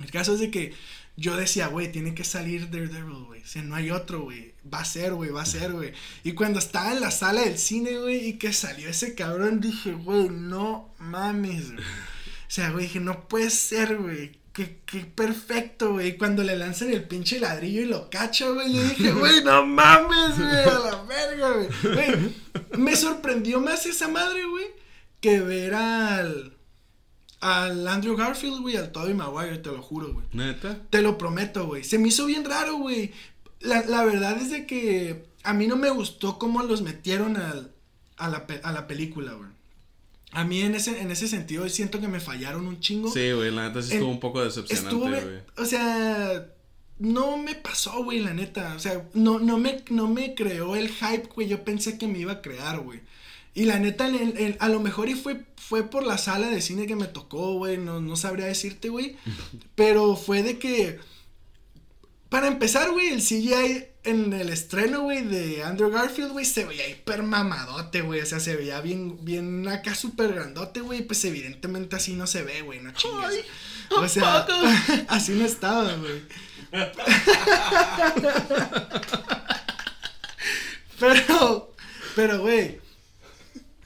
El caso es de que yo decía, güey, tiene que salir Daredevil, güey. O no hay otro, güey. Va a ser, güey, va a ser, güey. Y cuando estaba en la sala del cine, güey, y que salió ese cabrón, dije, güey, no mames, güey. O sea, güey, dije, no puede ser, güey. Qué, qué perfecto, güey. Cuando le lanzan el pinche ladrillo y lo cacha, güey. Yo dije, güey, no mames, güey. A la verga, güey. Güey, me sorprendió más esa madre, güey. Que ver al. Al Andrew Garfield, güey. Al Tobey Maguire, te lo juro, güey. ¿Neta? Te lo prometo, güey. Se me hizo bien raro, güey. La, la verdad es de que a mí no me gustó cómo los metieron al, a, la, a la película, güey. A mí en ese, en ese sentido siento que me fallaron un chingo. Sí, güey, la neta sí estuvo un poco decepcionante, güey. o sea, no me pasó, güey, la neta. O sea, no, no, me, no me creó el hype, güey. Yo pensé que me iba a crear, güey. Y la neta, el- el- a lo mejor y fue, fue por la sala de cine que me tocó, güey. No, no sabría decirte, güey. Pero fue de que. Para empezar, güey, el CGI en el estreno, güey, de Andrew Garfield, güey, se veía hiper mamadote, güey. O sea, se veía bien, bien acá súper grandote, güey. Pues evidentemente así no se ve, güey, no chingues. O sea, así no estaba, güey. Pero, pero, güey.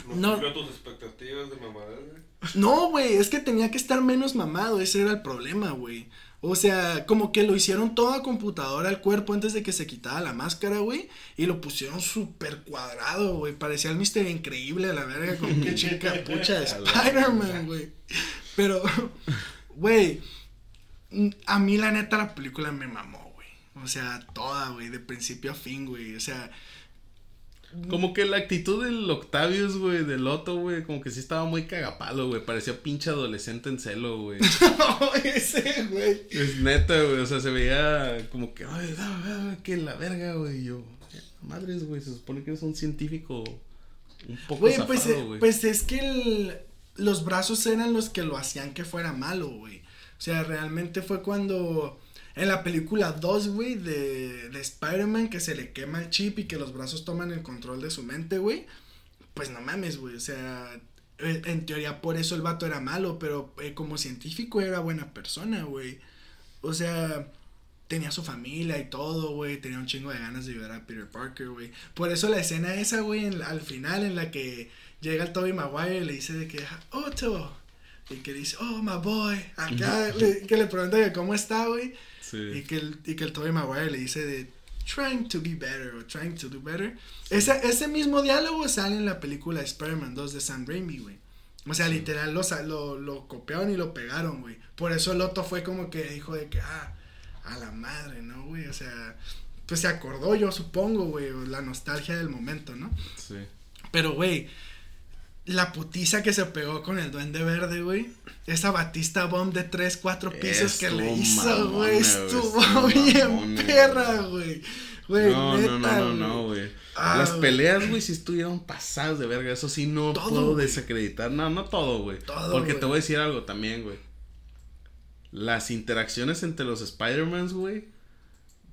No, No. cumplió tus expectativas de mamadera, güey. No, güey, es que tenía que estar menos mamado, ese era el problema, güey. O sea, como que lo hicieron todo a computadora al cuerpo antes de que se quitara la máscara, güey. Y lo pusieron súper cuadrado, güey. Parecía el Mister Increíble a la verga con que chica pucha de Spider-Man, güey. Pero, güey, a mí la neta la película me mamó, güey. O sea, toda, güey, de principio a fin, güey. O sea, Como que la actitud del Octavius, güey, del Otto, güey, como que sí estaba muy cagapalo, güey. Parecía pinche adolescente en celo, güey. ese, güey. es neta, güey. O sea, se veía como que, ay, que la verga, güey. Yo, madres, güey, se supone que eres un científico un poco Güey, pues, eh, pues es que el- los brazos eran los que lo hacían que fuera malo, güey. O sea, realmente fue cuando en la película 2, güey, de, de Spider-Man, que se le quema el chip y que los brazos toman el control de su mente, güey. Pues no mames, güey. O sea, eh, en teoría por eso el vato era malo, pero eh, como científico era buena persona, güey. O sea, tenía su familia y todo, güey. Tenía un chingo de ganas de ayudar a Peter Parker, güey. Por eso la escena esa, güey, al final en la que llega el Tobey Maguire y le dice de que, Otto. Y que dice, oh, my boy. Acá, le- que le pregunta que cómo está, güey. Y Sí. que el, y que el Tobey Maguire le dice de trying to be better o trying to do better. Ese, ese mismo diálogo sale en la película Spider-Man 2 de Sam Raimi, güey. O sea, literal lo, lo, lo copiaron y lo pegaron, güey. Por eso el Otto fue como que dijo de que, ah, a la madre, ¿no, güey? O sea, pues se acordó, yo supongo, güey, la nostalgia del momento, ¿no? Sí. Pero, güey, la putiza que se pegó con el Duende Verde, güey. Esa Batista Bomb de 3, 4 pisos que le hizo, güey. Estuvo estuvo bien mamona, perra, güey. Güey, No, no, neta, no, no, güey. no, güey. Ah, Las peleas, güey, sí estuvieron pasadas de verga. Eso sí no Todo, puedo desacreditar. No, no todo, güey. Todo, Porque te voy a decir algo también, güey. Las interacciones entre los Spider-Mans, güey.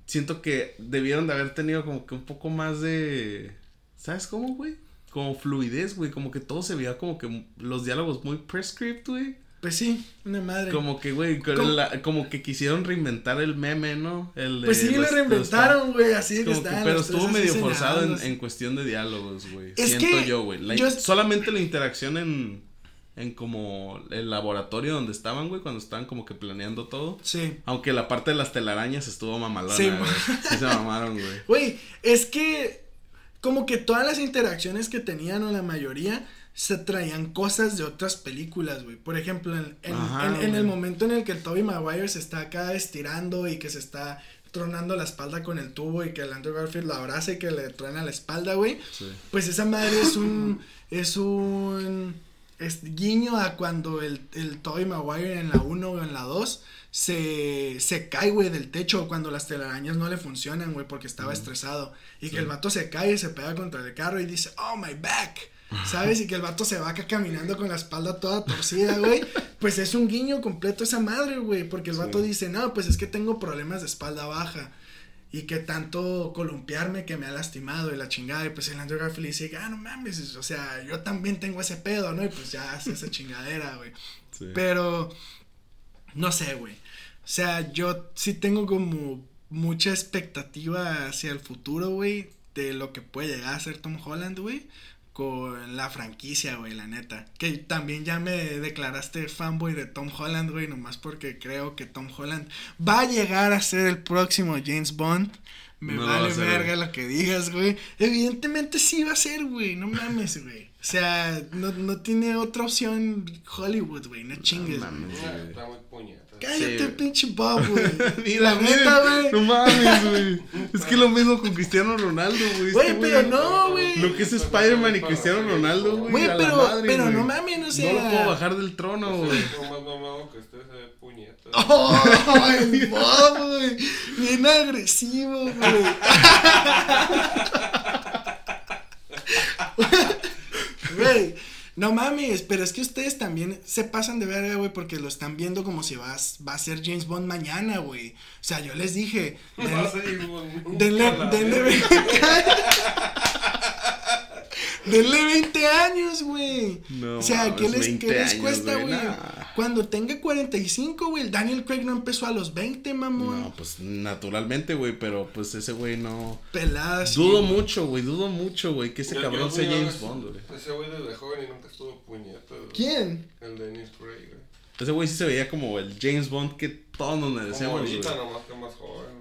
Siento que debieron de haber tenido como que un poco más de. ¿Sabes cómo, güey? Como fluidez, güey. Como que todo se veía como que los diálogos muy prescript, güey. Pues sí, una madre. Como que, güey, como que quisieron reinventar el meme, ¿no? El de Pues sí, lo reinventaron, güey, así que como que- estaban pero estuvo medio forzado en, en cuestión de diálogos, güey. Siento que yo, güey. Solamente la interacción en, en como el laboratorio donde estaban, güey, cuando estaban como que planeando todo. Sí. Aunque la parte de las telarañas estuvo mamalona, Sí, güey. Sí se mamaron, güey. Güey, es que como que todas las interacciones que tenían o la mayoría se traían cosas de otras películas, güey. Por ejemplo, en, en- Ajá, en- en el momento en el que el Tobey Maguire se está acá estirando y que se está tronando la espalda con el tubo y que el Andrew Garfield lo abraza y que le truena la espalda, güey. Sí. Pues esa madre es un es un es guiño a cuando el, el Tobey Maguire en la 1 o en la 2 se, se cae, güey, del techo cuando las telarañas no le funcionan, güey, porque estaba estresado. Y que el vato se cae y se pega contra el carro y dice, oh, my back. ¿Sabes? Y que el vato se va acá caminando con la espalda toda torcida, güey. Pues es un guiño completo esa madre, güey. Porque el vato dice, no, pues es que tengo problemas de espalda baja. Y que tanto columpiarme que me ha lastimado y la chingada. Y pues el Andrew Garfield dice, ah, no mames, o sea, yo también tengo ese pedo, ¿no? Y pues ya hace esa chingadera, güey. Sí. Pero, no sé, güey. O sea, yo sí tengo como mucha expectativa hacia el futuro, güey, de lo que puede llegar a ser Tom Holland, güey, con la franquicia, güey, la neta. Que también ya me declaraste fanboy de Tom Holland, güey, nomás porque creo que Tom Holland va a llegar a ser el próximo James Bond. Me No vale verga lo que digas, güey. Evidentemente sí va a ser, güey. No mames, güey. O sea, no, no tiene otra opción Hollywood, güey. No chingues, güey. mames. Ah, güey. Está muy puñeta. Cállate, Sí, güey. pinche Bob, güey. La neta, miren, No güey. mames, güey. Es que lo mismo con Cristiano Ronaldo, güey. Güey, Este pero no, güey. Lo que es Spider-Man y Cristiano Ronaldo, güey. Güey, pero- madre, pero güey. no mames, o sea- No lo puedo bajar del trono, güey. Lo más mamado que esté se ve puñeta. Oh, Bob, güey. Bien agresivo, güey. Güey, no mames, pero es que ustedes también se pasan de verga, güey, porque lo están viendo como si vas, va a ser James Bond mañana, güey. O sea, yo les dije, denle- denle, denle verga. 20 años. Denle 20 años, güey. No o sea, ¿qué les, 20 qué les años, cuesta, güey? Nah. Cuando tenga 45, güey, el Daniel Craig no empezó a los 20, mamón. No, pues naturalmente, güey, pero pues ese güey no. Pelada, sí, Dudo mucho, güey, dudo mucho, güey, que ese Yo- cabrón yo sea James ver Bond, güey. Ese güey desde joven y nunca estuvo puñeta. güey. ¿Quién? El Dennis Ray, güey. Ese güey sí se veía como el James Bond que todos nos merecemos, ahorita, nomás que más joven.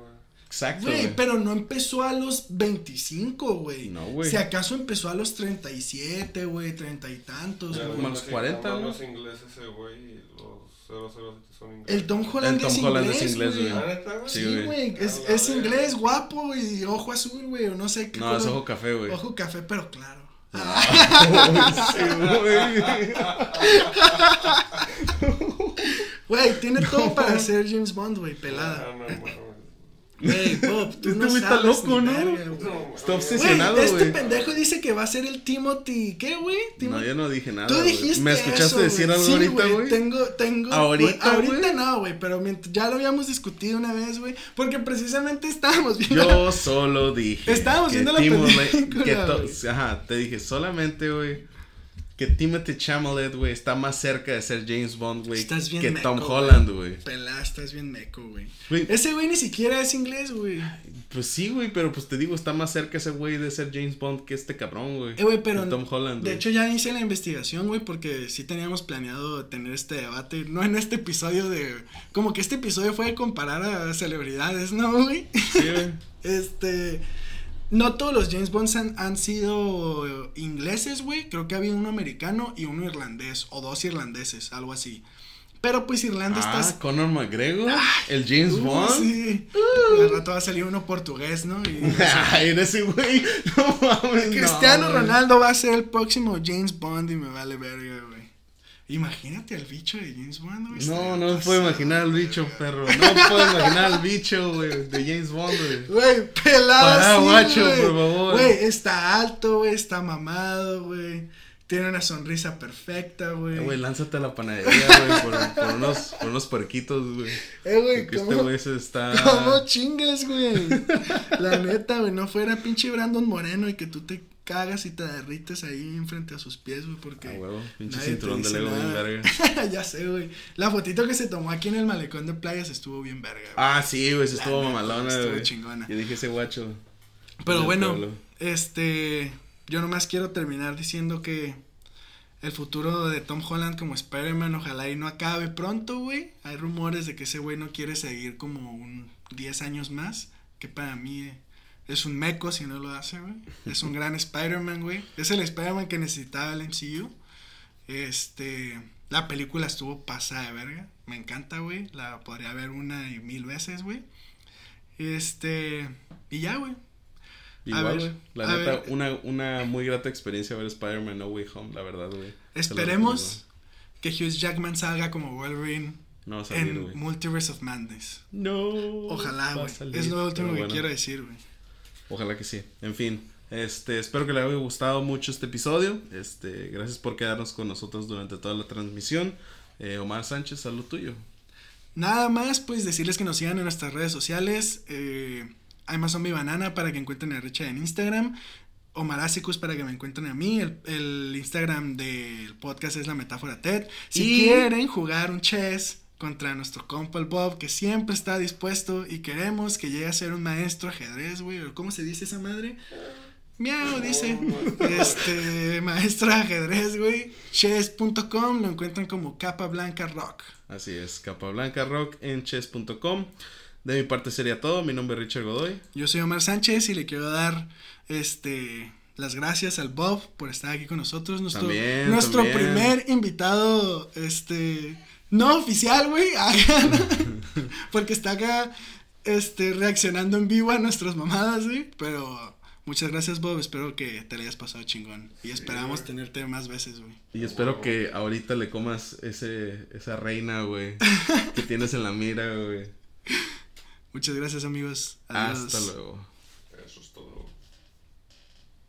Exacto, Güey, pero no empezó a los 25, güey. No, güey. Si acaso empezó a los 37, güey, treinta y tantos, güey. como a los sí, 40, habla ¿no? los ingleses ese güey los 007 son ingleses. El Tom Holland, El Tom es, Holland inglés, es inglés, güey. ¿Ah? Sí, güey. es, es inglés, guapo y ojo azul, güey, o no sé qué No, es color. ojo café, güey. Ojo café, pero claro. Sí, güey. Güey, tiene todo para ser James Bond, güey, Ah, pelada. no, no, no. Güey, Bob, tú Este no güey está loco, ¿no? verga. No, Está obsesionado, Güey, este pendejo dice que va a ser el Timothy, ¿qué, güey? No, yo no dije nada. Tú dijiste ¿Me escuchaste eso, decir algo Sí, ahorita, güey? Tengo, tengo. ¿Ahorita, Ahorita no, güey, pero ya lo habíamos discutido una vez, güey. Porque precisamente estábamos viendo. Yo solo dije. Estábamos que viendo la película, que to- güey. Ajá, te dije solamente, güey. Que Timothy Chalamet, güey, está más cerca de ser James Bond, güey, Estás bien que meco, Tom. Holland, güey. Pelá, estás bien meco, güey. Ese güey ni siquiera es inglés, güey. Pues sí, güey, pero pues te digo, está más cerca ese güey de ser James Bond que este cabrón, güey. Eh, güey, pero. Tom Holland, De hecho, ya hice la investigación, güey, porque sí teníamos planeado tener este debate. No en este episodio de. Como que este episodio fue de comparar a celebridades, ¿no, güey? Sí, güey. Este. No todos los James Bonds han, han sido ingleses, güey. Creo que había uno americano y uno irlandés. O dos irlandeses, algo así. Pero pues Irlanda Ah, está. Conor McGregor, el James Uh, Bond. Sí. Al rato va a salir uno portugués, ¿no? Y- Ay, en ese güey. No mames. Cristiano no. Ronaldo va a ser el próximo James Bond y me vale verga, güey. Imagínate al bicho de James Bond, güey. No, no me puedo imaginar al bicho, perro. No me puedo imaginar al bicho, güey, de James Bond, güey. Güey, pelado. Pará, así, guacho, güey. por favor. Güey, está alto, güey, está mamado, güey. Tiene una sonrisa perfecta, güey. Eh, Güey, lánzate a la panadería, güey, por, por unos, por unos puerquitos, güey. Eh, güey, este ¿cómo, güey se está. ¿cómo chingas, güey? La neta, güey, no fuera pinche Brandon Moreno y que tú te cagas y te derrites ahí enfrente a sus pies, güey, porque... Ah, huevo, pinche cinturón de Lego bien verga. ya sé, güey. La fotito que se tomó aquí en el malecón de playas estuvo bien verga, güey. Ah, sí, güey, se estuvo mamalona, estuvo güey. chingona. Yo dije ese guacho. Pero bueno, pueblo. este, yo nomás quiero terminar diciendo que el futuro de Tom Holland como Spider-Man ojalá y no acabe pronto, güey. Hay rumores de que ese güey no quiere seguir como un 10 años más, que para mí eh, es un meco si no lo hace, güey. Es un gran Spider-Man, güey. Es el Spider-Man que necesitaba el MCU. Este, la película estuvo pasada de verga. Me encanta, güey. La podría ver una y mil veces, güey. Este, y ya, güey. Igual, güey. La neta, ver. una, una muy grata experiencia ver Spider-Man No Way Home, la verdad, güey. Esperemos que Hugh Jackman salga como Wolverine recomiendo. No va a salir, en güey. Multiverse of Madness. No. Ojalá, güey. Es lo último que quiero decir, güey. Ojalá que sí. En fin, este, espero que le haya gustado mucho este episodio. Este, gracias por quedarnos con nosotros durante toda la transmisión. Eh, Omar Sánchez, salud tuyo. Nada más, pues decirles que nos sigan en nuestras redes sociales. Eh, Amazon Mi Banana para que encuentren a Richard en Instagram. Omarasicus para que me encuentren a mí. El, el Instagram del podcast es la metáfora TED. Si Y- quieren jugar un chess contra nuestro compa el Bob, que siempre está dispuesto y queremos que llegue a ser un maestro ajedrez, güey. o ¿Cómo se dice esa madre? Miau, dice. Este, maestro ajedrez, güey. Chess.com lo encuentran como capa blanca rock. Así es, Capablanca Rock en chess.com. De mi parte sería todo. Mi nombre es Richard Godoy. Yo soy Omar Sánchez y le quiero dar este las gracias al Bob por estar aquí con nosotros. Nuestro, También, nuestro también. primer invitado, este, no oficial, güey, porque está acá, este, reaccionando en vivo a nuestras mamadas, güey, pero muchas gracias, Bob, espero que te le hayas pasado chingón y esperamos tenerte más veces, güey. Y espero que ahorita le comas ese, esa reina, güey, que tienes en la mira, güey. Muchas gracias, amigos. Adiós. Hasta luego.